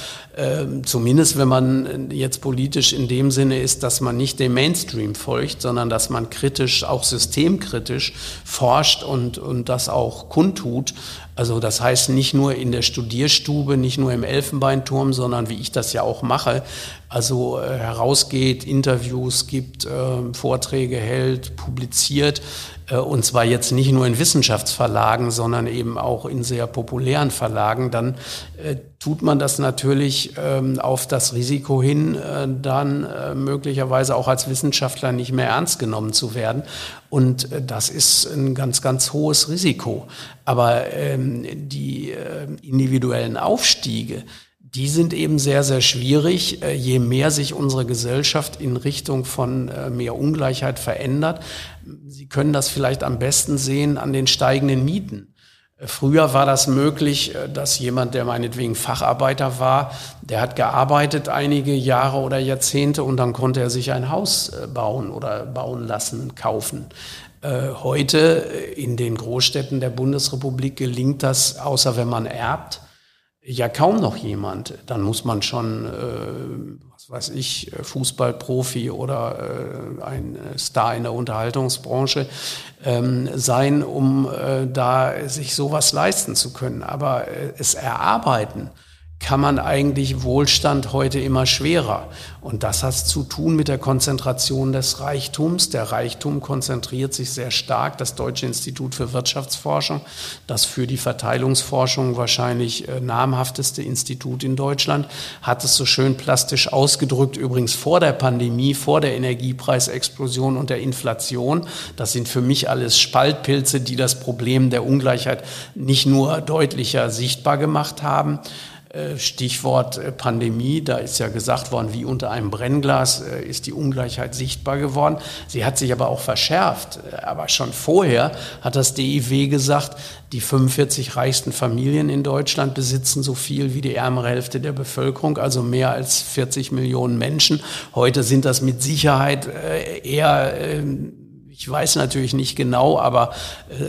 zumindest wenn man jetzt politisch in dem Sinne ist, dass man nicht dem Mainstream folgt, sondern dass man kritisch, auch systemkritisch forscht und, und das auch kundtut. Also das heißt nicht nur in der Studierstube, nicht nur im Elfenbeinturm, sondern wie ich das ja auch mache, also äh, herausgeht, Interviews gibt, äh, Vorträge hält, publiziert und zwar jetzt nicht nur in Wissenschaftsverlagen, sondern eben auch in sehr populären Verlagen, dann äh, tut man das natürlich ähm, auf das Risiko hin, äh, dann äh, möglicherweise auch als Wissenschaftler nicht mehr ernst genommen zu werden. Und äh, das ist ein ganz, ganz hohes Risiko. Aber ähm, die äh, individuellen Aufstiege, die sind eben sehr, sehr schwierig. Äh, je mehr sich unsere Gesellschaft in Richtung von äh, mehr Ungleichheit verändert, Sie können das vielleicht am besten sehen an den steigenden Mieten. Äh, früher war das möglich, dass jemand, der meinetwegen Facharbeiter war, der hat gearbeitet einige Jahre oder Jahrzehnte und dann konnte er sich ein Haus bauen oder bauen lassen, kaufen. Heute in den Großstädten der Bundesrepublik gelingt das, außer wenn man erbt, ja kaum noch jemand. Dann muss man schon, äh, was weiß ich, Fußballprofi oder äh, ein Star in der Unterhaltungsbranche ähm, sein, um äh, da sich sowas leisten zu können. Aber äh, es erarbeiten kann man eigentlich Wohlstand heute immer schwerer. Und das hat zu tun mit der Konzentration des Reichtums. Der Reichtum konzentriert sich sehr stark. Das Deutsche Institut für Wirtschaftsforschung, das für die Verteilungsforschung wahrscheinlich äh, namhafteste Institut in Deutschland, hat es so schön plastisch ausgedrückt, übrigens vor der Pandemie, vor der Energiepreisexplosion und der Inflation. Das sind für mich alles Spaltpilze, die das Problem der Ungleichheit nicht nur deutlicher sichtbar gemacht haben, Stichwort äh, Pandemie, da ist ja gesagt worden, wie unter einem Brennglas äh, ist die Ungleichheit sichtbar geworden. Sie hat sich aber auch verschärft. Aber schon vorher hat das DIW gesagt, die 45 reichsten Familien in Deutschland besitzen so viel wie die ärmere Hälfte der Bevölkerung, also mehr als 40 Millionen Menschen. Heute sind das mit Sicherheit eher ähm, ich weiß natürlich nicht genau, aber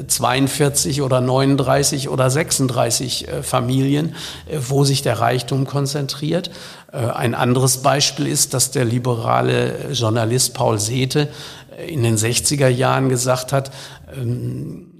42 äh, oder 39 oder 36 äh, Familien, äh, wo sich der Reichtum konzentriert. Ein anderes Beispiel ist, dass der liberale Journalist Paul Sethe in den 60er Jahren gesagt hat, ähm,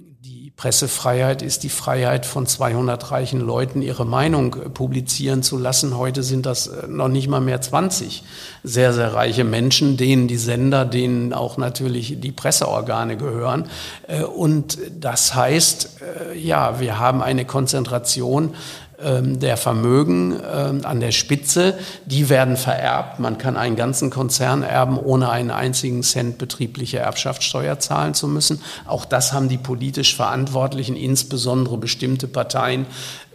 Pressefreiheit ist die Freiheit von 200 reichen Leuten, ihre Meinung äh, publizieren zu lassen. Heute sind das äh, noch nicht mal mehr 20 sehr, sehr reiche Menschen, denen die Sender, denen auch natürlich die Presseorgane gehören. Äh, und das heißt, ja, wir haben eine Konzentration der Vermögen ähm, an der Spitze, die werden vererbt. Man kann einen ganzen Konzern erben, ohne einen einzigen Cent betriebliche Erbschaftssteuer zahlen zu müssen. Auch das haben die politisch Verantwortlichen, insbesondere bestimmte Parteien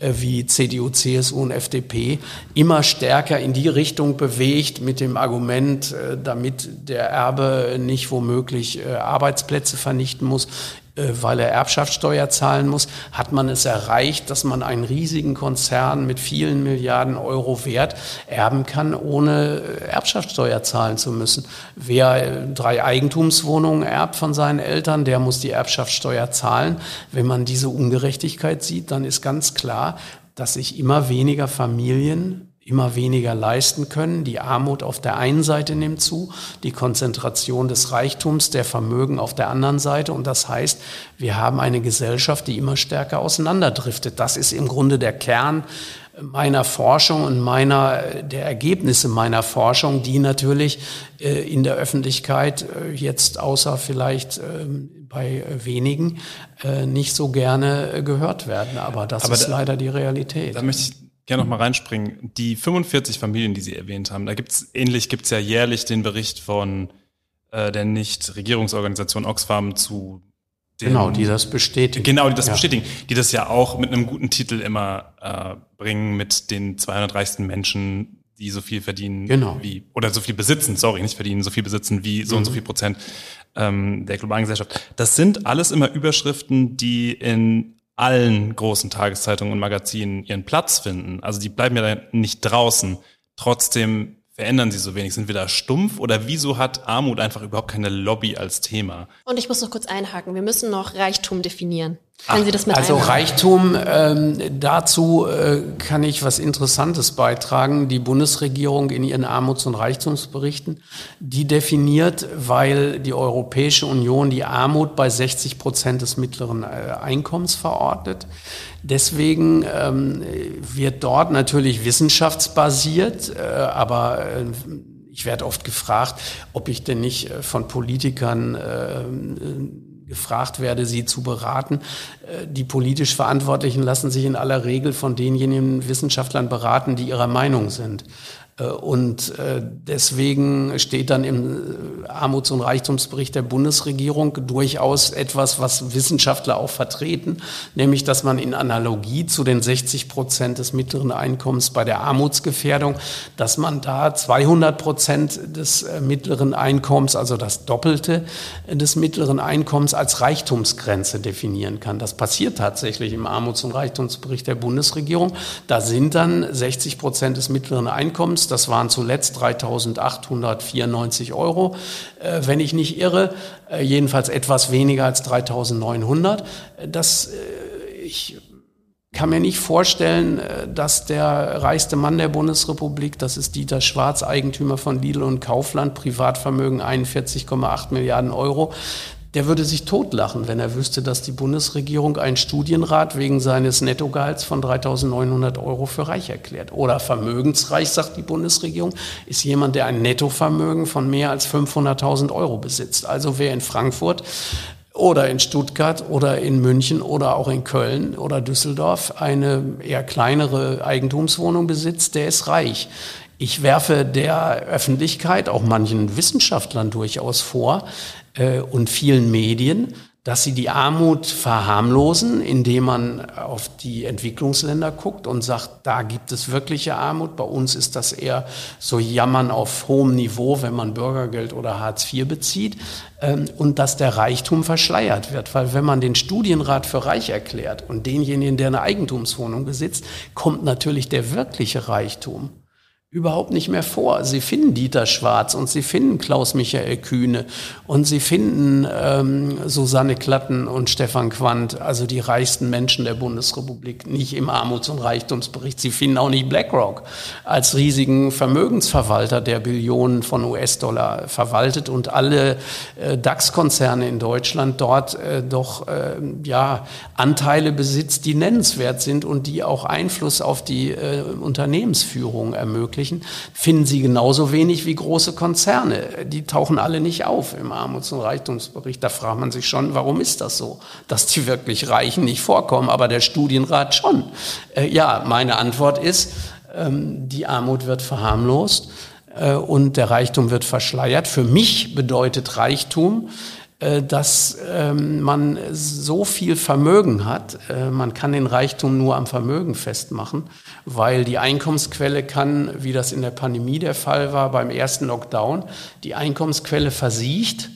äh, wie CDU, CSU und FDP, immer stärker in die Richtung bewegt mit dem Argument, äh, damit der Erbe nicht womöglich äh, Arbeitsplätze vernichten muss, weil er Erbschaftssteuer zahlen muss, hat man es erreicht, dass man einen riesigen Konzern mit vielen Milliarden Euro Wert erben kann, ohne äh, Erbschaftssteuer zahlen zu müssen. Wer drei Eigentumswohnungen erbt von seinen Eltern, der muss die Erbschaftssteuer zahlen. Wenn man diese Ungerechtigkeit sieht, dann ist ganz klar, dass sich immer weniger Familien immer weniger leisten können. Die Armut auf der einen Seite nimmt zu, die Konzentration des Reichtums, der Vermögen auf der anderen Seite. Und das heißt, wir haben eine Gesellschaft, die immer stärker auseinanderdriftet. Das ist im Grunde der Kern meiner Forschung und meiner, der Ergebnisse meiner Forschung, die natürlich äh, in der Öffentlichkeit äh, jetzt außer vielleicht ähm, bei wenigen äh, nicht so gerne gehört werden. Aber das Aber ist da, leider die Realität. Da möchte ich gerne noch mal reinspringen. Die 45 Familien, die Sie erwähnt haben, da gibt's ähnlich gibt's ja jährlich den Bericht von äh, der Nicht-Regierungsorganisation Oxfam zu den, Genau, die das bestätigen. Genau, die das ja. bestätigen. Die das ja auch mit einem guten Titel immer äh, bringen mit den 200 reichsten Menschen, die so viel verdienen genau. wie, oder so viel besitzen, sorry, nicht verdienen, so viel besitzen wie so mhm. und so viel Prozent ähm, der globalen Gesellschaft. Das sind alles immer Überschriften, die in allen großen Tageszeitungen und Magazinen ihren Platz finden. Also die bleiben ja nicht draußen. Trotzdem verändern sie so wenig? Sind wir da stumpf oder wieso hat Armut einfach überhaupt keine Lobby als Thema? Und ich muss noch kurz einhaken. Wir müssen noch Reichtum definieren. Können Ach, Sie das mit Also einhaken? Reichtum, ähm, dazu äh, kann ich was Interessantes beitragen. Die Bundesregierung in ihren Armuts- und Reichtumsberichten, die definiert, weil die Europäische Union die Armut bei 60 Prozent des mittleren äh, Einkommens verordnet. Deswegen ähm, wird dort natürlich wissenschaftsbasiert, äh, aber äh, ich werde oft gefragt, ob ich denn nicht äh, von Politikern äh, gefragt werde, sie zu beraten. Äh, die politisch Verantwortlichen lassen sich in aller Regel von denjenigen Wissenschaftlern beraten, die ihrer Meinung sind. Äh, und äh, deswegen steht dann im äh, Armuts- und Reichtumsbericht der Bundesregierung durchaus etwas, was Wissenschaftler auch vertreten, nämlich dass man in Analogie zu den 60 Prozent des mittleren Einkommens bei der Armutsgefährdung, dass man da 200 Prozent des mittleren Einkommens, also das Doppelte des mittleren Einkommens als Reichtumsgrenze definieren kann. Das passiert tatsächlich im Armuts- und Reichtumsbericht der Bundesregierung. Da sind dann 60 Prozent des mittleren Einkommens das waren zuletzt 3.894 Euro, äh, wenn ich nicht irre, äh, jedenfalls etwas weniger als 3.900. Das, äh, ich kann mir nicht vorstellen, dass der reichste Mann der Bundesrepublik, das ist Dieter Schwarz, Eigentümer von Lidl und Kaufland, Privatvermögen 41,8 Milliarden Euro, der würde sich totlachen, wenn er wüsste, dass die Bundesregierung einen Studienrat wegen seines Nettogehalts von 3.900 Euro für reich erklärt. Oder vermögensreich, sagt die Bundesregierung, ist jemand, der ein Nettovermögen von mehr als 500.000 Euro besitzt. Also wer in Frankfurt oder in Stuttgart oder in München oder auch in Köln oder Düsseldorf eine eher kleinere Eigentumswohnung besitzt, der ist reich. Ich werfe der Öffentlichkeit, auch manchen Wissenschaftlern durchaus vor, äh, und vielen Medien, dass sie die Armut verharmlosen, indem man auf die Entwicklungsländer guckt und sagt, da gibt es wirkliche Armut. Bei uns ist das eher so Jammern auf hohem Niveau, wenn man Bürgergeld oder Hartz IV bezieht. Ähm, und dass der Reichtum verschleiert wird. Weil wenn man den Studienrat für reich erklärt und denjenigen, der eine Eigentumswohnung besitzt, kommt natürlich der wirkliche Reichtum überhaupt nicht mehr vor. Sie finden Dieter Schwarz und sie finden Klaus-Michael Kühne und sie finden ähm, Susanne Klatten und Stefan Quandt, also die reichsten Menschen der Bundesrepublik, nicht im Armuts- und Reichtumsbericht. Sie finden auch nicht BlackRock als riesigen Vermögensverwalter, der Billionen von US-Dollar verwaltet und alle äh, DAX-Konzerne in Deutschland dort äh, doch äh, ja Anteile besitzt, die nennenswert sind und die auch Einfluss auf die äh, Unternehmensführung ermöglichen ermöglichen, finden Sie genauso wenig wie große Konzerne. Die tauchen alle nicht auf im Armuts- und Reichtumsbericht. Da fragt man sich schon, warum ist das so, dass die wirklich Reichen nicht vorkommen, aber der Studienrat schon. Äh, ja, meine Antwort ist, ähm, die Armut wird verharmlost äh, und der Reichtum wird verschleiert. Für mich bedeutet Reichtum, dass ähm, man so viel Vermögen hat. Äh, man kann den Reichtum nur am Vermögen festmachen, weil die Einkommensquelle kann, wie das in der Pandemie der Fall war beim ersten Lockdown, die Einkommensquelle versiegt.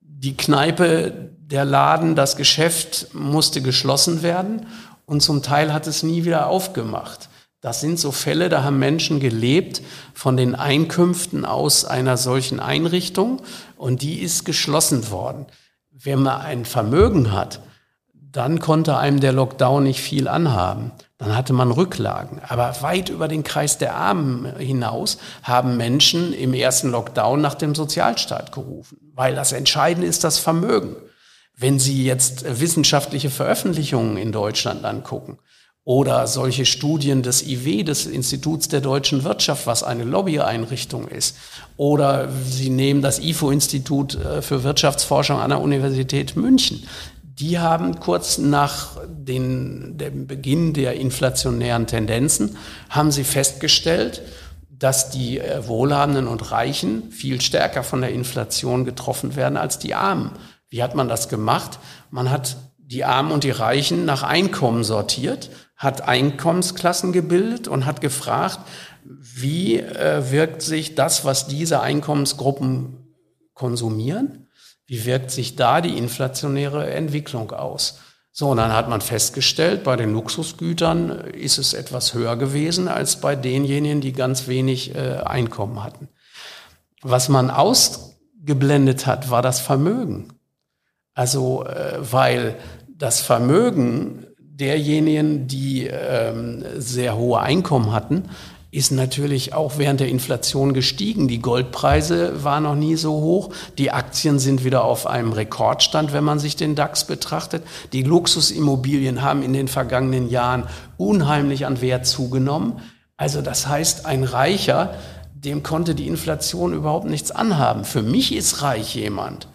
Die Kneipe der Laden, das Geschäft musste geschlossen werden und zum Teil hat es nie wieder aufgemacht. Das sind so Fälle, da haben Menschen gelebt von den Einkünften aus einer solchen Einrichtung und die ist geschlossen worden. Wenn man ein Vermögen hat, dann konnte einem der Lockdown nicht viel anhaben. Dann hatte man Rücklagen. Aber weit über den Kreis der Armen hinaus haben Menschen im ersten Lockdown nach dem Sozialstaat gerufen, weil das Entscheidende ist das Vermögen. Wenn Sie jetzt wissenschaftliche Veröffentlichungen in Deutschland angucken, oder solche Studien des IW, des Instituts der deutschen Wirtschaft, was eine Lobbyeinrichtung ist. Oder Sie nehmen das IFO-Institut äh, für Wirtschaftsforschung an der Universität München. Die haben kurz nach den, dem Beginn der inflationären Tendenzen, haben sie festgestellt, dass die äh, Wohlhabenden und Reichen viel stärker von der Inflation getroffen werden als die Armen. Wie hat man das gemacht? Man hat die Armen und die Reichen nach Einkommen sortiert hat Einkommensklassen gebildet und hat gefragt, wie äh, wirkt sich das, was diese Einkommensgruppen konsumieren, wie wirkt sich da die inflationäre Entwicklung aus? So, und dann hat man festgestellt, bei den Luxusgütern ist es etwas höher gewesen als bei denjenigen, die ganz wenig äh, Einkommen hatten. Was man ausgeblendet hat, war das Vermögen. Also, äh, weil das Vermögen derjenigen, die ähm, sehr hohe Einkommen hatten, ist natürlich auch während der Inflation gestiegen. Die Goldpreise waren noch nie so hoch. Die Aktien sind wieder auf einem Rekordstand, wenn man sich den DAX betrachtet. Die Luxusimmobilien haben in den vergangenen Jahren unheimlich an Wert zugenommen. Also das heißt, ein Reicher, dem konnte die Inflation überhaupt nichts anhaben. Für mich ist reich jemand,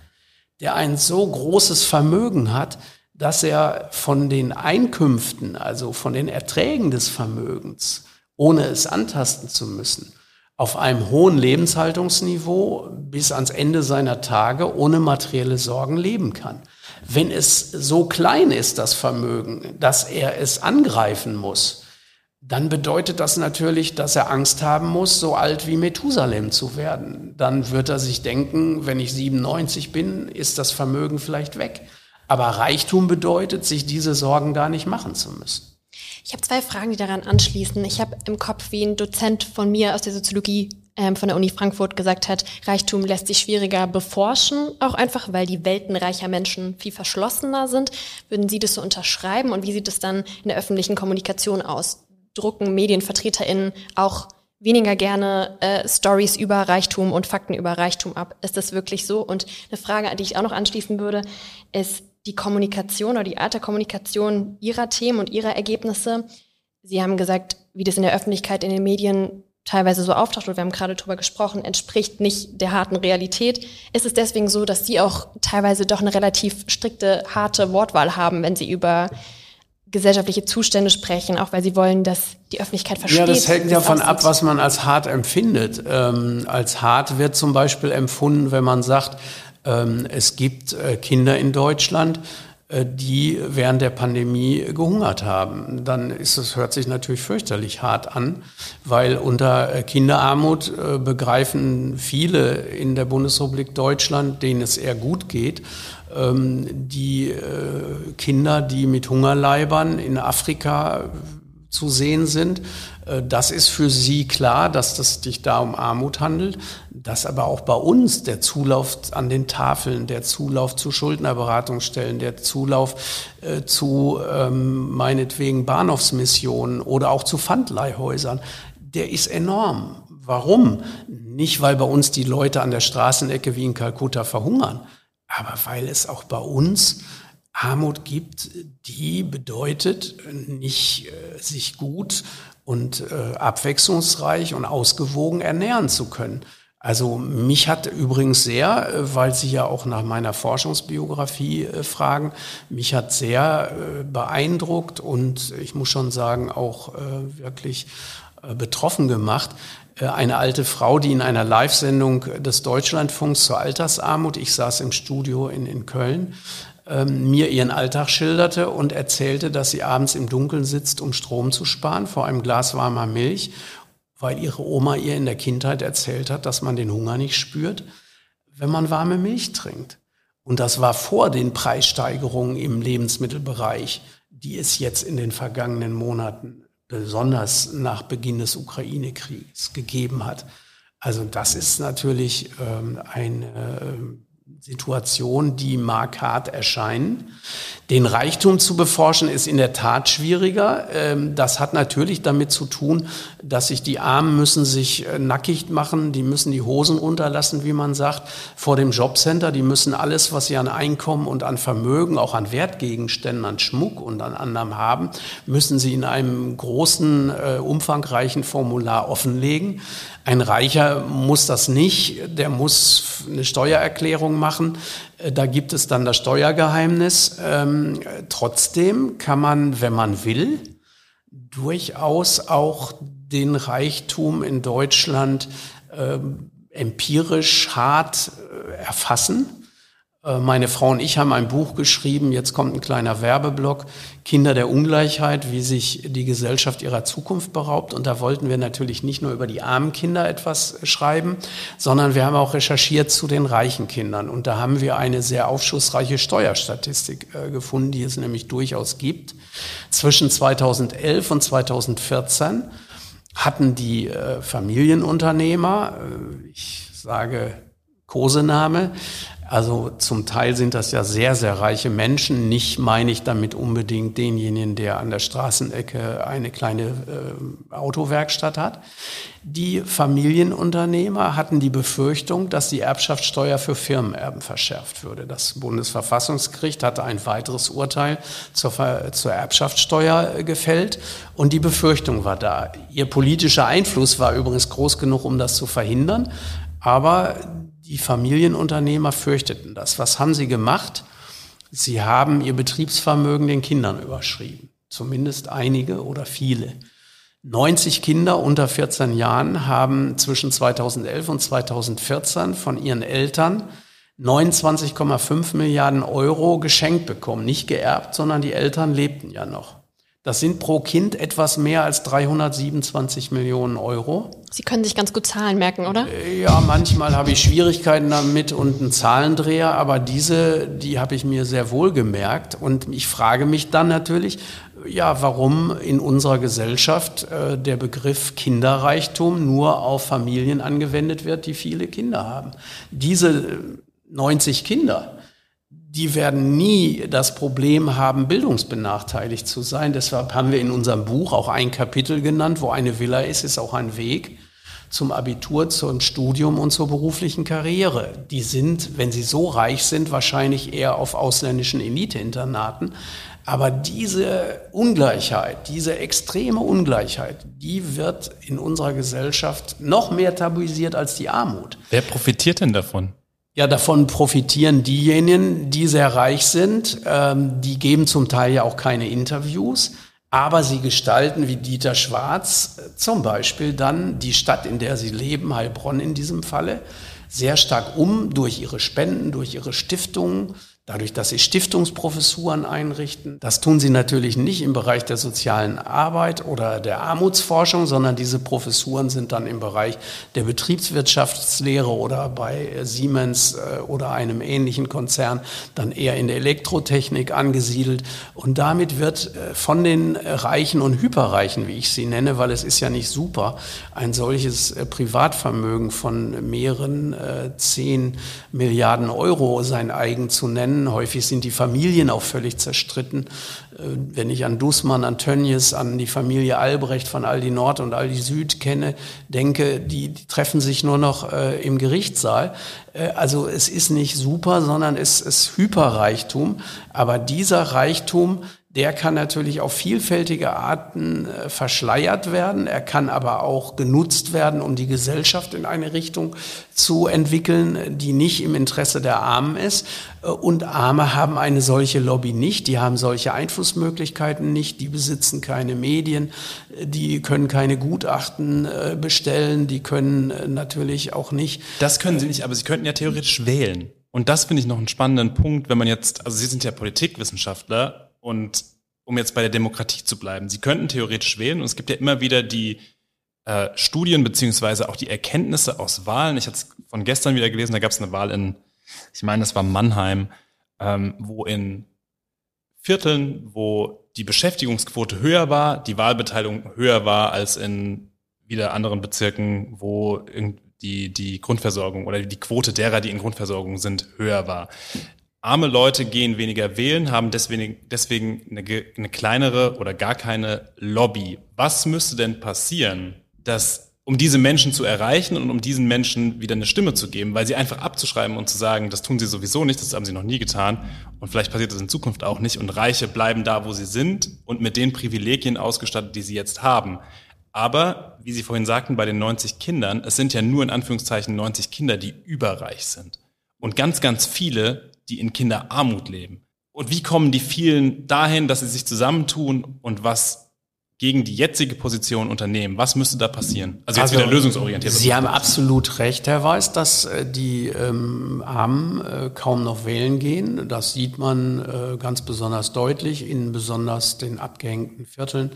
der ein so großes Vermögen hat, dass er von den Einkünften, also von den Erträgen des Vermögens, ohne es antasten zu müssen, auf einem hohen Lebenshaltungsniveau bis ans Ende seiner Tage ohne materielle Sorgen leben kann. Wenn es so klein ist, das Vermögen, dass er es angreifen muss, dann bedeutet das natürlich, dass er Angst haben muss, so alt wie Methusalem zu werden. Dann wird er sich denken, wenn ich 97 bin, ist das Vermögen vielleicht weg. Aber Reichtum bedeutet, sich diese Sorgen gar nicht machen zu müssen. Ich habe zwei Fragen, die daran anschließen. Ich habe im Kopf, wie ein Dozent von mir aus der Soziologie ähm, von der Uni Frankfurt gesagt hat, Reichtum lässt sich schwieriger beforschen, auch einfach, weil die Welten reicher Menschen viel verschlossener sind. Würden Sie das so unterschreiben und wie sieht es dann in der öffentlichen Kommunikation aus? Drucken MedienvertreterInnen auch weniger gerne äh, Stories über Reichtum und Fakten über Reichtum ab? Ist das wirklich so? Und eine Frage, die ich auch noch anschließen würde, ist, die Kommunikation oder die Art der Kommunikation Ihrer Themen und Ihrer Ergebnisse. Sie haben gesagt, wie das in der Öffentlichkeit, in den Medien teilweise so auftaucht, und wir haben gerade drüber gesprochen, entspricht nicht der harten Realität. Ist es deswegen so, dass Sie auch teilweise doch eine relativ strikte, harte Wortwahl haben, wenn Sie über gesellschaftliche Zustände sprechen, auch weil sie wollen, dass die Öffentlichkeit versteht. Ja, das hängt davon ab, was man als hart empfindet. Ähm, als hart wird zum Beispiel empfunden, wenn man sagt, es gibt äh, Kinder in Deutschland, äh, die während der Pandemie gehungert haben. Dann ist es, hört sich natürlich fürchterlich hart an, weil unter äh, Kinderarmut begreifen viele in der Bundesrepublik Deutschland, denen es eher gut geht, ähm, die Kinder, die mit Hungerleibern in Afrika zu sehen sind. Äh, das ist für sie klar, dass es sich da um Armut handelt, dass aber auch bei uns der Zulauf an den Tafeln, der Zulauf zu Schuldnerberatungsstellen, der Zulauf äh, zu ähm, meinetwegen Bahnhofsmissionen oder auch zu Pfandleihhäusern, der ist enorm. Warum? Nicht, weil bei uns die Leute an der Straßenecke wie in Kalkutta verhungern, aber weil es auch bei uns Armut gibt, die bedeutet nicht äh, sich gut und äh, abwechslungsreich und ausgewogen ernähren zu können. Also mich hat übrigens sehr, äh, weil Sie ja auch nach meiner Forschungsbiografie äh, fragen, mich hat sehr äh, beeindruckt und ich muss schon sagen auch wirklich betroffen gemacht. Eine alte Frau, die in einer Live-Sendung des Deutschlandfunks zur Altersarmut, ich saß im Studio in, in Köln, ähm, mir ihren Alltag schilderte und erzählte, dass sie abends im Dunkeln sitzt, um Strom zu sparen, vor einem Glas warmer Milch, weil ihre Oma ihr in der Kindheit erzählt hat, dass man den Hunger nicht spürt, wenn man warme Milch trinkt. Und das war vor den Preissteigerungen im Lebensmittelbereich, die es jetzt in den vergangenen Monaten besonders nach Beginn des Ukraine-Kriegs gegeben hat. Also das ist natürlich ähm, eine Situation, die markant erscheinen. Den Reichtum zu beforschen ist in der Tat schwieriger. Ähm, das hat natürlich damit zu tun, dass sich die Armen müssen sich äh, nackig machen, die müssen die Hosen runterlassen, wie man sagt, vor dem Jobcenter. Die müssen alles, was sie an Einkommen und an Vermögen, auch an Wertgegenständen, an Schmuck und an anderem haben, müssen sie in einem großen, äh, umfangreichen Formular offenlegen. Ein Reicher muss das nicht, der muss eine Steuererklärung machen. Äh, da gibt es dann das Steuergeheimnis. Ähm, trotzdem kann man, wenn man will, durchaus auch den Reichtum in Deutschland ähm, empirisch hart äh, erfassen meine Frau und ich haben ein Buch geschrieben, jetzt kommt ein kleiner Werbeblock, Kinder der Ungleichheit, wie sich die Gesellschaft ihrer Zukunft beraubt. Und da wollten wir natürlich nicht nur über die armen Kinder etwas schreiben, sondern wir haben auch recherchiert zu den reichen Kindern. Und da haben wir eine sehr aufschlussreiche Steuerstatistik äh, gefunden, die es nämlich durchaus gibt. Zwischen 2011 und 2014 hatten die äh, Familienunternehmer, ich sage Kosename, also zum Teil sind das ja sehr, sehr reiche Menschen. Nicht meine ich damit unbedingt denjenigen, der an der Straßenecke eine kleine äh, Autowerkstatt hat. Die Familienunternehmer hatten die Befürchtung, dass die Erbschaftssteuer für Firmenerben verschärft würde. Das Bundesverfassungsgericht hatte ein weiteres Urteil zur, zur Erbschaftssteuer äh, gefällt und die Befürchtung war da. Ihr politischer Einfluss war übrigens groß genug, um das zu verhindern. Aber die Familienunternehmer fürchteten das. Was haben sie gemacht? Sie haben ihr Betriebsvermögen den Kindern überschrieben. Zumindest einige oder viele. 90 Kinder unter 14 Jahren haben zwischen 2011 und 2014 von ihren Eltern 29,5 Milliarden Euro geschenkt bekommen. Nicht geerbt, sondern die Eltern lebten ja noch. Das sind pro Kind etwas mehr als 327 Millionen Euro. Sie können sich ganz gut Zahlen merken, oder? Äh, ja, manchmal habe ich Schwierigkeiten damit und einen Zahlendreher, aber diese, die habe ich mir sehr wohl gemerkt. Und ich frage mich dann natürlich, ja, warum in unserer Gesellschaft äh, der Begriff Kinderreichtum nur auf Familien angewendet wird, die viele Kinder haben. Diese 90 Kinder, die werden nie das Problem haben, bildungsbenachteiligt zu sein. Deshalb haben wir in unserem Buch auch ein Kapitel genannt, wo eine Villa ist, ist auch ein Weg zum Abitur, zum Studium und zur beruflichen Karriere. Die sind, wenn sie so reich sind, wahrscheinlich eher auf ausländischen Eliteinternaten. Aber diese Ungleichheit, diese extreme Ungleichheit, die wird in unserer Gesellschaft noch mehr tabuisiert als die Armut. Wer profitiert denn davon? Ja, davon profitieren diejenigen, die sehr reich sind. Ähm, die geben zum Teil ja auch keine Interviews, aber sie gestalten wie Dieter Schwarz äh, zum Beispiel dann die Stadt, in der sie leben, Heilbronn in diesem Falle, sehr stark um durch ihre Spenden, durch ihre Stiftungen Dadurch, dass sie Stiftungsprofessuren einrichten. Das tun sie natürlich nicht im Bereich der sozialen Arbeit oder der Armutsforschung, sondern diese Professuren sind dann im Bereich der Betriebswirtschaftslehre oder bei Siemens äh, oder einem ähnlichen Konzern dann eher in der Elektrotechnik angesiedelt. Und damit wird äh, von den Reichen und Hyperreichen, wie ich sie nenne, weil es ist ja nicht super, ein solches äh, Privatvermögen von mehreren zehn Milliarden Euro sein eigen zu nennen kennen. Häufig sind die Familien auch völlig zerstritten. Äh, wenn ich an Dussmann, an Tönnies, an die Familie Albrecht von Aldi Nord und Aldi Süd kenne, denke, die, die treffen sich nur noch äh, im Gerichtssaal. Äh, also es ist nicht super, sondern es ist Hyperreichtum. Aber dieser Reichtum, der kann natürlich auf vielfältige Arten äh, verschleiert werden. Er kann aber auch genutzt werden, um die Gesellschaft in eine Richtung zu entwickeln, die nicht im Interesse der Armen ist. Äh, und Arme haben eine solche Lobby nicht, die haben solche Einflussmöglichkeiten nicht, die besitzen keine Medien, die können keine Gutachten äh, bestellen, die können natürlich auch nicht. Das können sie nicht, aber sie könnten ja theoretisch wählen. Und das finde ich noch einen spannenden Punkt, wenn man jetzt, also Sie sind ja Politikwissenschaftler und um jetzt bei der Demokratie zu bleiben, Sie könnten theoretisch wählen und es gibt ja immer wieder die äh, Studien beziehungsweise auch die Erkenntnisse aus Wahlen. Ich hatte es von gestern wieder gelesen, da gab es eine Wahl in ich meine, es war Mannheim, ähm, wo in Vierteln, wo die Beschäftigungsquote höher war, die Wahlbeteiligung höher war als in wieder anderen Bezirken, wo die, die Grundversorgung oder die Quote derer, die in Grundversorgung sind, höher war. Arme Leute gehen weniger wählen, haben deswegen, deswegen eine, eine kleinere oder gar keine Lobby. Was müsste denn passieren, dass um diese Menschen zu erreichen und um diesen Menschen wieder eine Stimme zu geben, weil sie einfach abzuschreiben und zu sagen, das tun sie sowieso nicht, das haben sie noch nie getan und vielleicht passiert das in Zukunft auch nicht und Reiche bleiben da, wo sie sind und mit den Privilegien ausgestattet, die sie jetzt haben. Aber, wie Sie vorhin sagten, bei den 90 Kindern, es sind ja nur in Anführungszeichen 90 Kinder, die überreich sind. Und ganz, ganz viele, die in Kinderarmut leben. Und wie kommen die vielen dahin, dass sie sich zusammentun und was gegen die jetzige Position unternehmen? Was müsste da passieren? Also jetzt also, wieder lösungsorientiert. Sie haben absolut recht, Herr Weiß, dass äh, die ähm, Armen äh, kaum noch wählen gehen. Das sieht man äh, ganz besonders deutlich in besonders den abgehängten Vierteln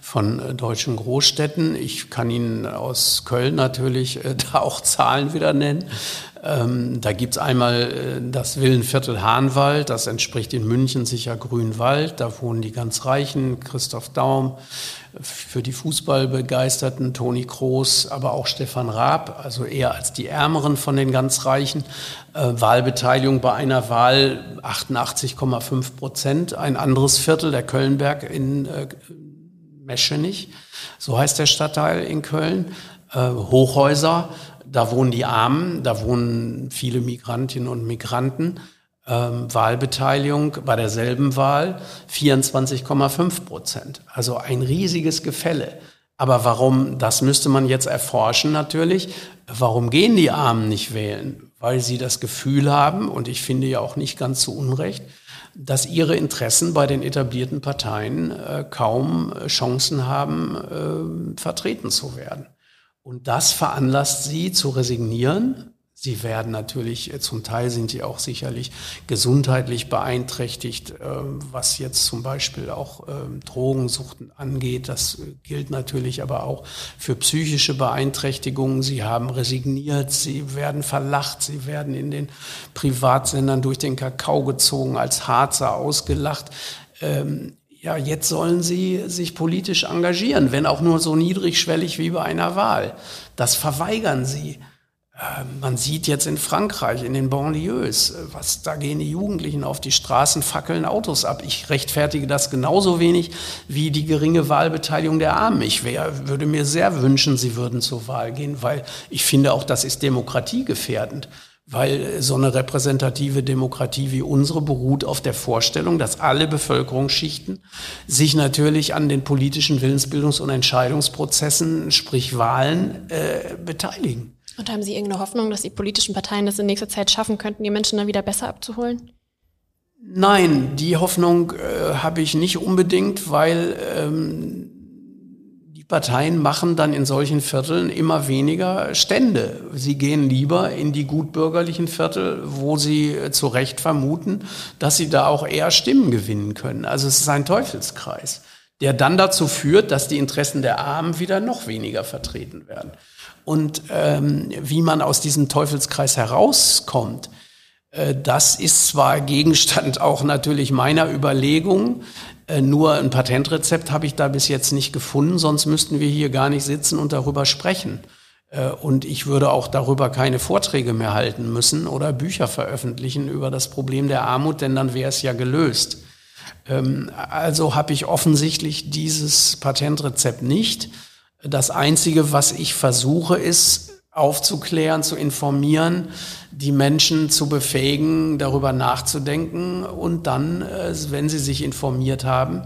von äh, deutschen Großstädten. Ich kann Ihnen aus Köln natürlich äh, (laughs) da auch Zahlen wieder nennen. Ähm, da gibt's einmal äh, das Villenviertel Hahnwald, das entspricht in München sicher Grünwald. Da wohnen die ganz Reichen, Christoph Daum, für die Fußballbegeisterten, Toni Kroos, aber auch Stefan Raab, also eher als die Ärmeren von den ganz Reichen. Äh, Wahlbeteiligung bei einer Wahl 88,5 Prozent. Ein anderes Viertel, der Kölnberg in äh, Meschenich, so heißt der Stadtteil in Köln. Äh, Hochhäuser, da wohnen die Armen, da wohnen viele Migrantinnen und Migranten. Ähm, Wahlbeteiligung bei derselben Wahl 24,5 Prozent. Also ein riesiges Gefälle. Aber warum, das müsste man jetzt erforschen natürlich. Warum gehen die Armen nicht wählen? Weil sie das Gefühl haben, und ich finde ja auch nicht ganz zu Unrecht, dass ihre Interessen bei den etablierten Parteien äh, kaum Chancen haben, äh, vertreten zu werden. Und das veranlasst sie zu resignieren. Sie werden natürlich, äh, zum Teil sind sie auch sicherlich gesundheitlich beeinträchtigt, äh, was jetzt zum Beispiel auch ähm, Drogensuchten angeht. Das äh, gilt natürlich aber auch für psychische Beeinträchtigungen. Sie haben resigniert, sie werden verlacht, sie werden in den Privatsendern durch den Kakao gezogen, als Harzer ausgelacht. Ja, jetzt sollen sie sich politisch engagieren, wenn auch nur so niedrigschwellig wie bei einer Wahl. Das verweigern sie. Ähm, man sieht jetzt in Frankreich, in den Banlieues, äh, was da gehen die Jugendlichen auf die Straßen, fackeln Autos ab. Ich rechtfertige das genauso wenig wie die geringe Wahlbeteiligung der Armen. Ich wär, würde mir sehr wünschen, sie würden zur Wahl gehen, weil ich finde auch, das ist demokratiegefährdend weil so eine repräsentative Demokratie wie unsere beruht auf der Vorstellung, dass alle Bevölkerungsschichten sich natürlich an den politischen Willensbildungs- und Entscheidungsprozessen, sprich Wahlen, äh, beteiligen. Und haben Sie irgendeine Hoffnung, dass die politischen Parteien das in nächster Zeit schaffen könnten, die Menschen dann wieder besser abzuholen? Nein, die Hoffnung äh, habe ich nicht unbedingt, weil ähm, Parteien machen dann in solchen Vierteln immer weniger Stände. Sie gehen lieber in die gutbürgerlichen Viertel, wo sie zu Recht vermuten, dass sie da auch eher Stimmen gewinnen können. Also es ist ein Teufelskreis, der dann dazu führt, dass die Interessen der Armen wieder noch weniger vertreten werden. Und ähm, wie man aus diesem Teufelskreis herauskommt, äh, das ist zwar Gegenstand (laughs) auch natürlich meiner Überlegungen, äh, nur ein Patentrezept habe ich da bis jetzt nicht gefunden, sonst müssten wir hier gar nicht sitzen und darüber sprechen. Äh, und ich würde auch darüber keine Vorträge mehr halten müssen oder Bücher veröffentlichen über das Problem der Armut, denn dann wäre es ja gelöst. Ähm, also habe ich offensichtlich dieses Patentrezept nicht. Das Einzige, was ich versuche, ist aufzuklären, zu informieren, die Menschen zu befähigen, darüber nachzudenken und dann, äh, wenn sie sich informiert haben,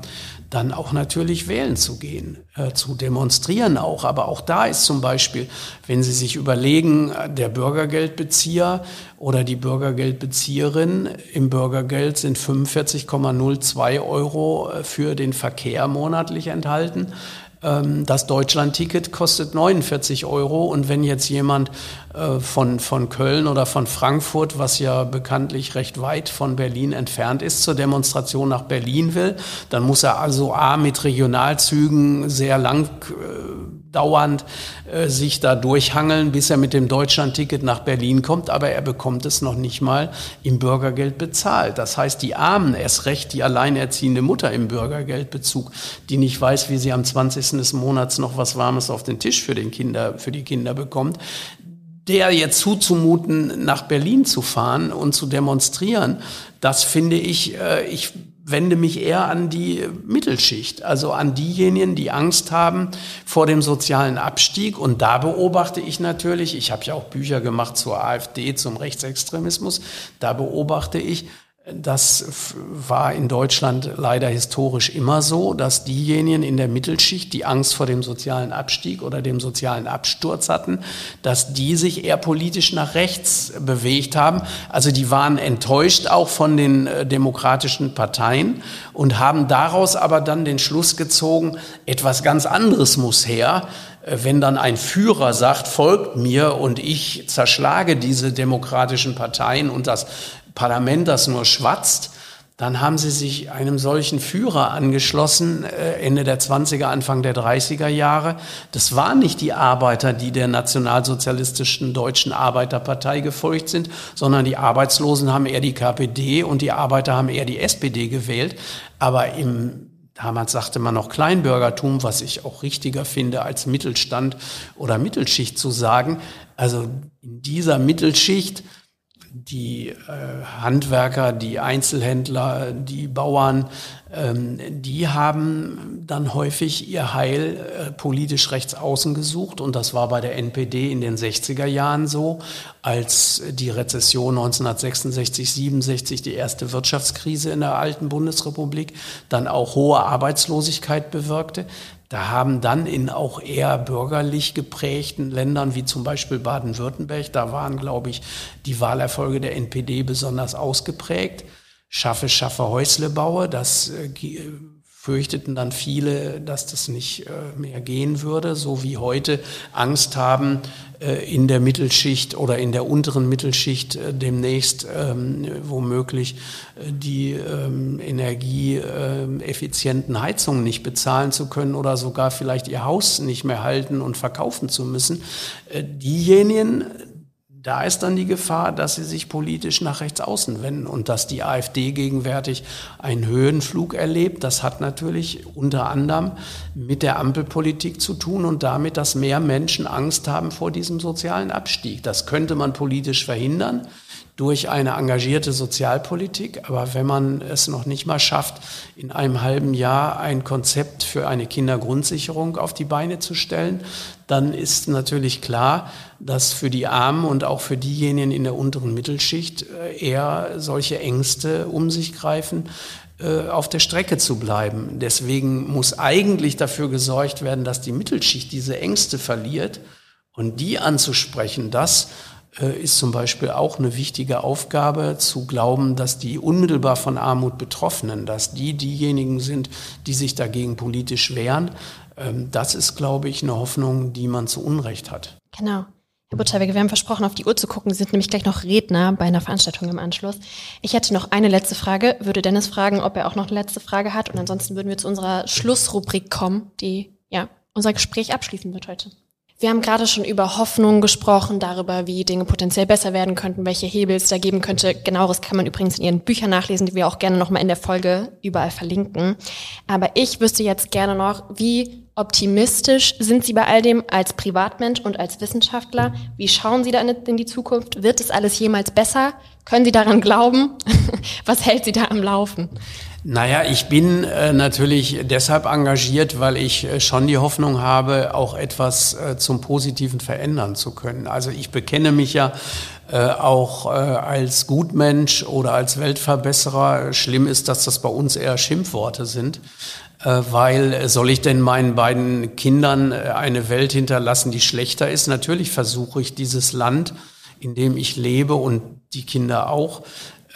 dann auch natürlich wählen zu gehen, äh, zu demonstrieren auch. Aber auch da ist zum Beispiel, wenn Sie sich überlegen, der Bürgergeldbezieher oder die Bürgergeldbezieherin im Bürgergeld sind 45,02 Euro äh, für den Verkehr monatlich enthalten. Ähm, das Deutschlandticket kostet 49 Euro. Und wenn jetzt jemand äh, von, von Köln oder von Frankfurt, was ja bekanntlich recht weit von Berlin entfernt ist, zur Demonstration nach Berlin will, dann muss er also A mit Regionalzügen sehr lang äh, dauernd äh, sich da durchhangeln, bis er mit dem Deutschlandticket nach Berlin kommt, aber er bekommt es noch nicht mal im Bürgergeld bezahlt. Das heißt, die Armen, erst recht die alleinerziehende Mutter im Bürgergeldbezug, die nicht weiß, wie sie am 20. des Monats noch was Warmes auf den Tisch für, den Kinder, für die Kinder bekommt, der jetzt zuzumuten, nach Berlin zu fahren und zu demonstrieren, das finde ich, äh, ich wende mich eher an die Mittelschicht, also an diejenigen, die Angst haben vor dem sozialen Abstieg. Und da beobachte ich natürlich, ich habe ja auch Bücher gemacht zur AfD, zum Rechtsextremismus, da beobachte ich, das war in Deutschland leider historisch immer so, dass diejenigen in der Mittelschicht, die Angst vor dem sozialen Abstieg oder dem sozialen Absturz hatten, dass die sich eher politisch nach rechts bewegt haben. Also die waren enttäuscht auch von den äh, demokratischen Parteien und haben daraus aber dann den Schluss gezogen, etwas ganz anderes muss her äh, wenn dann ein Führer sagt, folgt mir und ich zerschlage diese demokratischen Parteien und das Parlament, das nur schwatzt, dann haben sie sich einem solchen Führer angeschlossen, äh, Ende der 20er, Anfang der 30er Jahre. Das waren nicht die Arbeiter, die der nationalsozialistischen deutschen Arbeiterpartei gefolgt sind, sondern die Arbeitslosen haben eher die KPD und die Arbeiter haben eher die SPD gewählt. Aber im Damals sagte man noch Kleinbürgertum, was ich auch richtiger finde, als Mittelstand oder Mittelschicht zu sagen. Also in dieser Mittelschicht die äh, Handwerker, die Einzelhändler, die Bauern, ähm, die haben dann häufig ihr Heil äh, politisch rechts außen gesucht. Und das war bei der NPD in den 60er Jahren so, als die Rezession 1966, 67, die erste Wirtschaftskrise in der alten Bundesrepublik, dann auch hohe Arbeitslosigkeit bewirkte. Da haben dann in auch eher bürgerlich geprägten Ländern wie zum Beispiel Baden-Württemberg, da waren, glaube ich, die Wahlerfolge der NPD besonders ausgeprägt. Schaffe, schaffe, Häusle baue, das äh, fürchteten dann viele, dass das nicht äh, mehr gehen würde, so wie heute Angst haben, äh, in der Mittelschicht oder in der unteren Mittelschicht äh, demnächst ähm, womöglich die ähm, energieeffizienten Heizungen nicht bezahlen zu können oder sogar vielleicht ihr Haus nicht mehr halten und verkaufen zu müssen. Diejenigen, da ist dann die Gefahr, dass sie sich politisch nach rechts außen wenden und dass die AfD gegenwärtig einen Höhenflug erlebt. Das hat natürlich unter anderem mit der Ampelpolitik zu tun und damit, dass mehr Menschen Angst haben vor diesem sozialen Abstieg. Das könnte man politisch verhindern durch eine engagierte Sozialpolitik. Aber wenn man es noch nicht mal schafft, in einem halben Jahr ein Konzept für eine Kindergrundsicherung auf die Beine zu stellen, dann ist natürlich klar, dass für die Armen und auch für diejenigen in der unteren Mittelschicht äh, eher solche Ängste um sich greifen, äh, auf der Strecke zu bleiben. Deswegen muss eigentlich dafür gesorgt werden, dass die Mittelschicht diese Ängste verliert und die anzusprechen, das ist zum Beispiel auch eine wichtige Aufgabe, zu glauben, dass die unmittelbar von Armut Betroffenen, dass die diejenigen sind, die sich dagegen politisch wehren. Ähm, das ist, glaube ich, eine Hoffnung, die man zu Unrecht hat. Genau. Herr Butterwege, wir haben versprochen, auf die Uhr zu gucken. Sie sind nämlich gleich noch Redner bei einer Veranstaltung im Anschluss. Ich hätte noch eine letzte Frage, würde Dennis fragen, ob er auch noch eine letzte Frage hat. Und ansonsten würden wir zu unserer Schlussrubrik kommen, die ja unser Gespräch abschließen wird heute. Wir haben gerade schon über Hoffnung gesprochen, darüber, wie Dinge potenziell besser werden könnten, welche Hebel es da geben könnte. Genaueres kann man übrigens in Ihren Büchern nachlesen, die wir auch gerne nochmal in der Folge überall verlinken. Aber ich wüsste jetzt gerne noch, wie optimistisch sind Sie bei all dem als Privatmensch und als Wissenschaftler? Wie schauen Sie da in die Zukunft? Wird es alles jemals besser? Können Sie daran glauben? (laughs) Was hält Sie da am Laufen? Naja, ich bin äh, natürlich deshalb engagiert, weil ich äh, schon die Hoffnung habe, auch etwas äh, zum Positiven verändern zu können. Also ich bekenne mich ja auch als Gutmensch oder als Weltverbesserer. Schlimm ist, dass das bei uns eher Schimpfworte sind weil soll ich denn meinen beiden Kindern eine Welt hinterlassen, die schlechter ist? Natürlich versuche ich dieses Land, in dem ich lebe und die Kinder auch,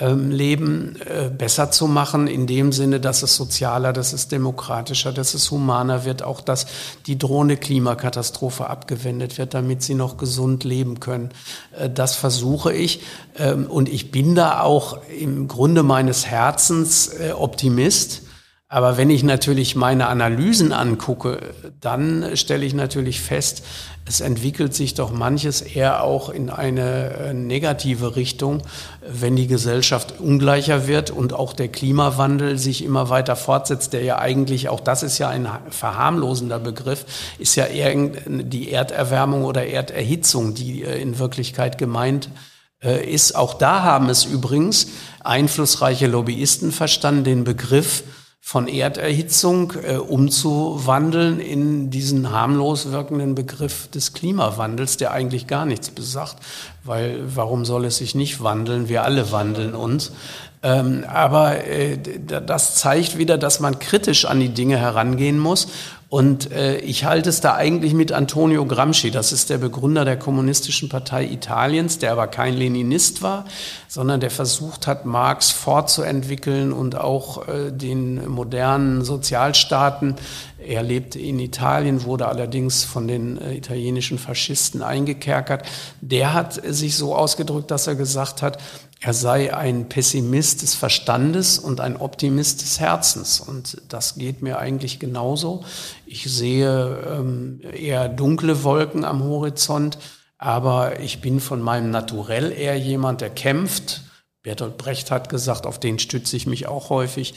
Leben äh, besser zu machen, in dem Sinne, dass es sozialer, dass es demokratischer, dass es humaner wird, auch dass die drohende Klimakatastrophe abgewendet wird, damit sie noch gesund leben können. Äh, das versuche ich ähm, und ich bin da auch im Grunde meines Herzens äh, Optimist aber wenn ich natürlich meine Analysen angucke, dann stelle ich natürlich fest, es entwickelt sich doch manches eher auch in eine äh, negative Richtung, wenn die Gesellschaft ungleicher wird und auch der Klimawandel sich immer weiter fortsetzt, der ja eigentlich, auch das ist ja ein verharmlosender Begriff, ist ja eher die Erderwärmung oder Erderhitzung, die äh, in Wirklichkeit gemeint äh, ist. Auch da haben es übrigens einflussreiche Lobbyisten verstanden, den Begriff von Erderhitzung äh, umzuwandeln in diesen harmlos wirkenden Begriff des Klimawandels, der eigentlich gar nichts besagt, weil warum soll es sich nicht wandeln? Wir alle wandeln uns. Ähm, aber äh, das zeigt wieder, dass man kritisch an die Dinge herangehen muss und äh, ich halte es da eigentlich mit Antonio Gramsci. Das ist der Begründer der Kommunistischen Partei Italiens, der aber kein Leninist war, sondern der versucht hat, Marx fortzuentwickeln und auch äh, den modernen Sozialstaaten. Er lebte in Italien, wurde allerdings von den äh, italienischen Faschisten eingekerkert. Der hat sich so ausgedrückt, dass er gesagt hat, er sei ein Pessimist des Verstandes und ein Optimist des Herzens. Und das geht mir eigentlich genauso. Ich sehe ähm, eher dunkle Wolken am Horizont, aber ich bin von meinem Naturell eher jemand, der kämpft. Bertolt Brecht hat gesagt, auf den stütze ich mich auch häufig.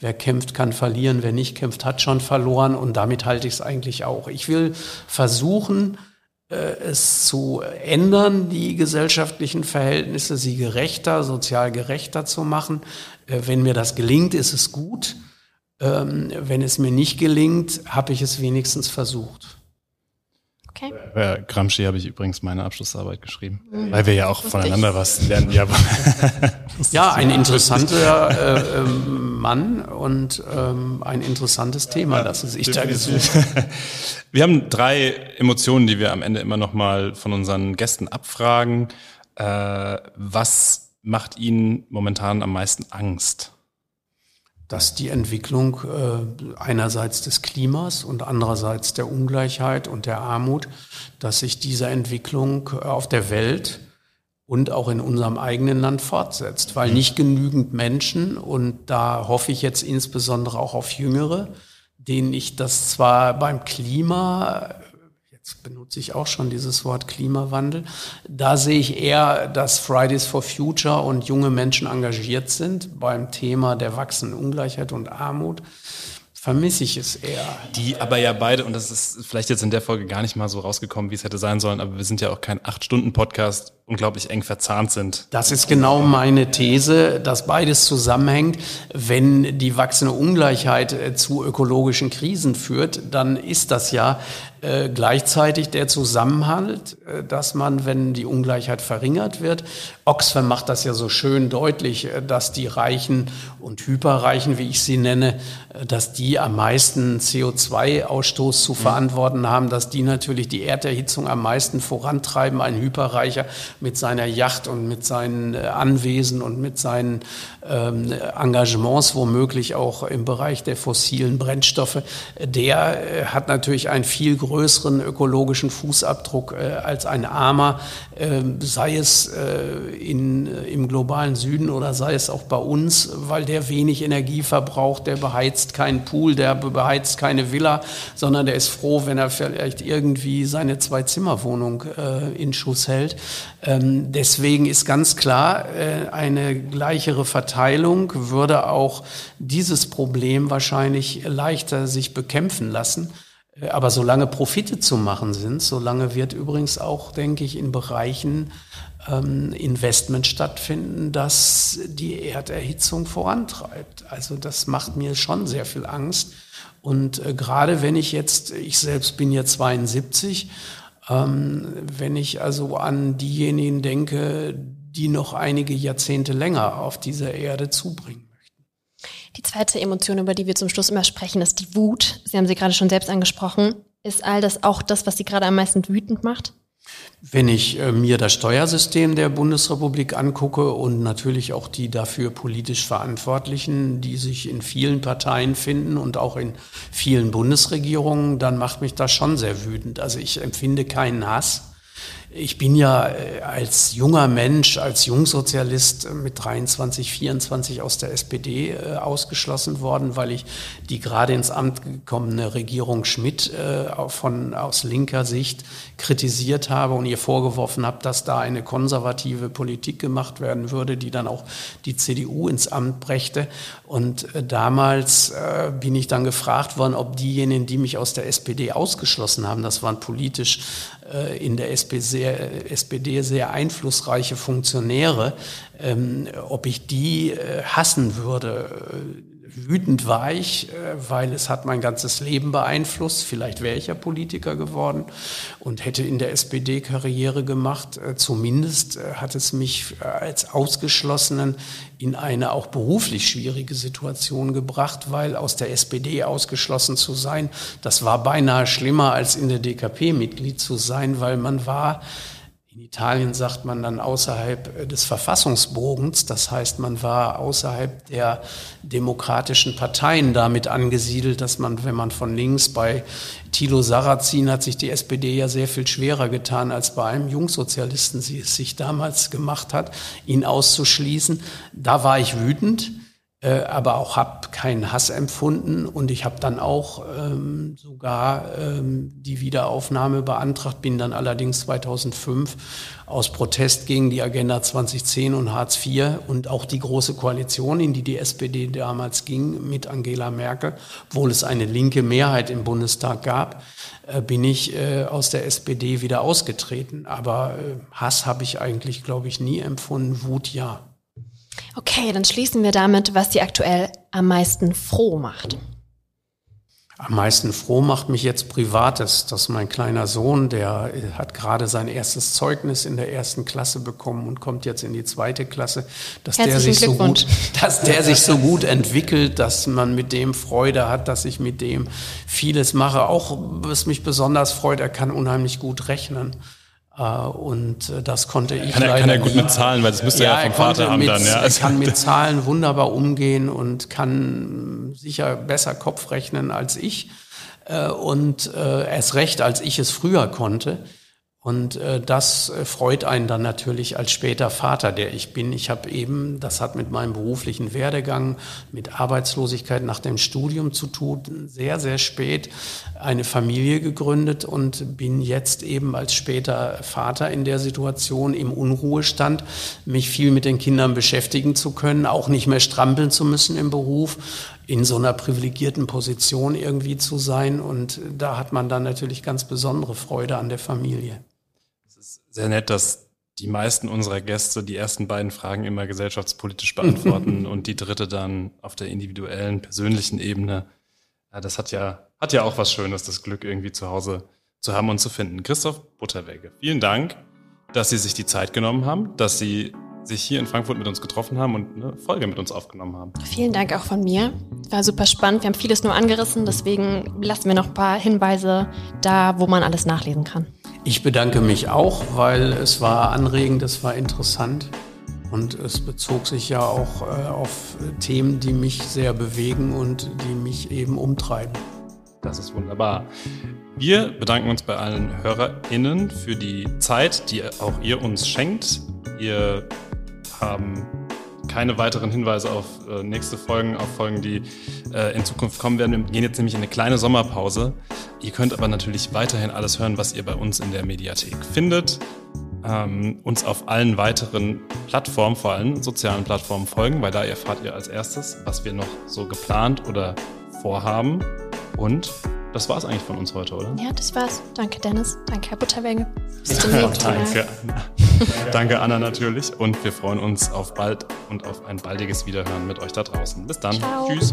Wer kämpft, kann verlieren. Wer nicht kämpft, hat schon verloren. Und damit halte ich es eigentlich auch. Ich will versuchen, es zu ändern, die gesellschaftlichen Verhältnisse, sie gerechter, sozial gerechter zu machen. Äh, wenn mir das gelingt, ist es gut. Ähm, wenn es mir nicht gelingt, habe ich es wenigstens versucht. Okay. Bei Gramsci habe ich übrigens meine Abschlussarbeit geschrieben, mhm. weil wir ja auch voneinander was lernen. Ja, (laughs) ja ein interessanter äh, ähm, Mann und ähm, ein interessantes Thema, das Sie sich da gesucht (laughs) Wir haben drei Emotionen, die wir am Ende immer noch mal von unseren Gästen abfragen. Äh, was macht Ihnen momentan am meisten Angst? Dass die Entwicklung äh, einerseits des Klimas und andererseits der Ungleichheit und der Armut, dass sich diese Entwicklung äh, auf der Welt und auch in unserem eigenen Land fortsetzt, weil nicht genügend Menschen, und da hoffe ich jetzt insbesondere auch auf Jüngere, denen ich das zwar beim Klima Jetzt benutze ich auch schon dieses Wort Klimawandel. Da sehe ich eher, dass Fridays for Future und junge Menschen engagiert sind beim Thema der wachsenden Ungleichheit und Armut vermisse ich es eher. Die aber ja beide, und das ist vielleicht jetzt in der Folge gar nicht mal so rausgekommen, wie es hätte sein sollen, aber wir sind ja auch kein Acht-Stunden-Podcast, unglaublich eng verzahnt sind. Das ist genau meine These, dass beides zusammenhängt. Wenn die wachsende Ungleichheit äh, zu ökologischen Krisen führt, dann ist das ja äh, gleichzeitig der Zusammenhalt, äh, dass man, wenn die Ungleichheit verringert wird, Oxfam macht das ja so schön deutlich, äh, dass die Reichen und Hyperreichen, wie ich sie nenne, dass die am meisten CO2-Ausstoß zu mhm. verantworten haben, dass die natürlich die Erderhitzung am meisten vorantreiben. Ein Hyperreicher mit seiner Yacht und mit seinen Anwesen und mit seinen ähm, Engagements, womöglich auch im Bereich der fossilen Brennstoffe, der hat natürlich ein viel größeren ökologischen Fußabdruck äh, als ein Armer, äh, sei es äh, in, äh, im globalen Süden oder sei es auch bei uns, weil der wenig Energie verbraucht, der beheizt keinen Pool, der beheizt keine Villa, sondern der ist froh, wenn er vielleicht irgendwie seine Zwei-Zimmer-Wohnung äh, in Schuss hält. Ähm, deswegen ist ganz klar, äh, eine gleichere Verteilung würde auch dieses Problem wahrscheinlich leichter sich bekämpfen lassen. Aber solange Profite zu machen sind, solange wird übrigens auch, denke ich, in Bereichen ähm, Investment stattfinden, das die Erderhitzung vorantreibt. Also das macht mir schon sehr viel Angst. Und äh, gerade wenn ich jetzt, ich selbst bin ja 72, ähm, wenn ich also an diejenigen denke, die noch einige Jahrzehnte länger auf dieser Erde zubringen. Die zweite Emotion, über die wir zum Schluss immer sprechen, ist die Wut. Sie haben sie gerade schon selbst angesprochen. Ist all das auch das, was Sie gerade am meisten wütend macht? Wenn ich äh, mir das Steuersystem der Bundesrepublik angucke und natürlich auch die dafür politisch Verantwortlichen, die sich in vielen Parteien finden und auch in vielen Bundesregierungen, dann macht mich das schon sehr wütend. Also ich empfinde keinen Hass. Ich bin ja äh, als junger Mensch, als Jungsozialist äh, mit 23, 24 aus der SPD äh, ausgeschlossen worden, weil ich die gerade ins Amt gekommene Regierung Schmidt von, aus linker Sicht kritisiert habe und ihr vorgeworfen habe, dass da eine konservative Politik gemacht werden würde, die dann auch die CDU ins Amt brächte. Und damals bin ich dann gefragt worden, ob diejenigen, die mich aus der SPD ausgeschlossen haben, das waren politisch in der SPD sehr, SPD sehr einflussreiche Funktionäre, ähm, ob ich die äh, hassen würde. Wütend war ich, äh, weil es hat mein ganzes Leben beeinflusst. Vielleicht wäre ich ja Politiker geworden und hätte in der SPD Karriere gemacht. Äh, zumindest äh, hat es mich als Ausgeschlossenen in eine auch beruflich schwierige Situation gebracht, weil aus der SPD ausgeschlossen zu sein, das war beinahe schlimmer als in der DKP Mitglied zu sein, weil man war in Italien sagt man dann außerhalb äh, des Verfassungsbogens, das heißt, man war außerhalb der demokratischen Parteien damit angesiedelt, dass man, wenn man von links bei Thilo Sarrazin hat sich die SPD ja sehr viel schwerer getan, als bei einem Jungsozialisten sie es sich damals gemacht hat, ihn auszuschließen. Da war ich wütend. Äh, aber auch habe keinen Hass empfunden und ich habe dann auch ähm, sogar ähm, die Wiederaufnahme beantragt, bin dann allerdings 2005 aus Protest gegen die Agenda 2010 und Hartz IV und auch die große Koalition, in die die SPD damals ging mit Angela Merkel, obwohl es eine linke Mehrheit im Bundestag gab, äh, bin ich äh, aus der SPD wieder ausgetreten. Aber äh, Hass habe ich eigentlich, glaube ich, nie empfunden, Wut ja. Okay, dann schließen wir damit, was Sie aktuell am meisten froh macht. Am meisten froh macht mich jetzt Privates, dass mein kleiner Sohn, der hat gerade sein erstes Zeugnis in der ersten Klasse bekommen und kommt jetzt in die zweite Klasse, dass der sich so gut, (laughs) dass der sich so gut entwickelt, dass man mit dem Freude hat, dass ich mit dem vieles mache. Auch was mich besonders freut, er kann unheimlich gut rechnen. Äh, und äh, das konnte ich kann er, leider Kann er gut mit Zahlen, weil das müsste ja, er ja vom Vater haben mit, dann. Ja. Er kann mit (laughs) Zahlen wunderbar umgehen und kann sicher besser Kopf rechnen als ich äh, und erst recht, als ich es früher konnte. Und äh, das äh, freut einen dann natürlich als später Vater, der ich bin. Ich habe eben, das hat mit meinem beruflichen Werdegang, mit Arbeitslosigkeit nach dem Studium zu tun, sehr, sehr spät eine Familie gegründet und bin jetzt eben als später Vater in der Situation im Unruhestand, mich viel mit den Kindern beschäftigen zu können, auch nicht mehr strampeln zu müssen im Beruf, in so einer privilegierten Position irgendwie zu sein. Und da hat man dann natürlich ganz besondere Freude an der Familie sehr nett, dass die meisten unserer Gäste die ersten beiden Fragen immer gesellschaftspolitisch beantworten (laughs) und die dritte dann auf der individuellen, persönlichen Ebene. Ja, das hat ja, hat ja auch was Schönes, das Glück irgendwie zu Hause zu haben und zu finden. Christoph Butterwege, vielen Dank, dass Sie sich die Zeit genommen haben, dass Sie sich hier in Frankfurt mit uns getroffen haben und eine Folge mit uns aufgenommen haben. Vielen Dank auch von mir. War super spannend. Wir haben vieles nur angerissen, deswegen lassen wir noch ein paar Hinweise da, wo man alles nachlesen kann. Ich bedanke mich auch, weil es war anregend, es war interessant und es bezog sich ja auch äh, auf Themen, die mich sehr bewegen und die mich eben umtreiben. Das ist wunderbar. Wir bedanken uns bei allen HörerInnen für die Zeit, die auch ihr uns schenkt. Wir haben keine weiteren Hinweise auf äh, nächste Folgen, auf Folgen, die äh, in Zukunft kommen werden. Wir gehen jetzt nämlich in eine kleine Sommerpause. Ihr könnt aber natürlich weiterhin alles hören, was ihr bei uns in der Mediathek findet. Ähm, uns auf allen weiteren Plattformen, vor allem sozialen Plattformen folgen, weil da erfahrt ihr als erstes, was wir noch so geplant oder vorhaben. Und das war es eigentlich von uns heute, oder? Ja, das war's. Danke, Dennis. Danke, Herr Butterwenge. Bis zum nächsten Mal. Danke, Anna. (laughs) Danke, Anna, natürlich. Und wir freuen uns auf bald und auf ein baldiges Wiederhören mit euch da draußen. Bis dann. Ciao. Tschüss.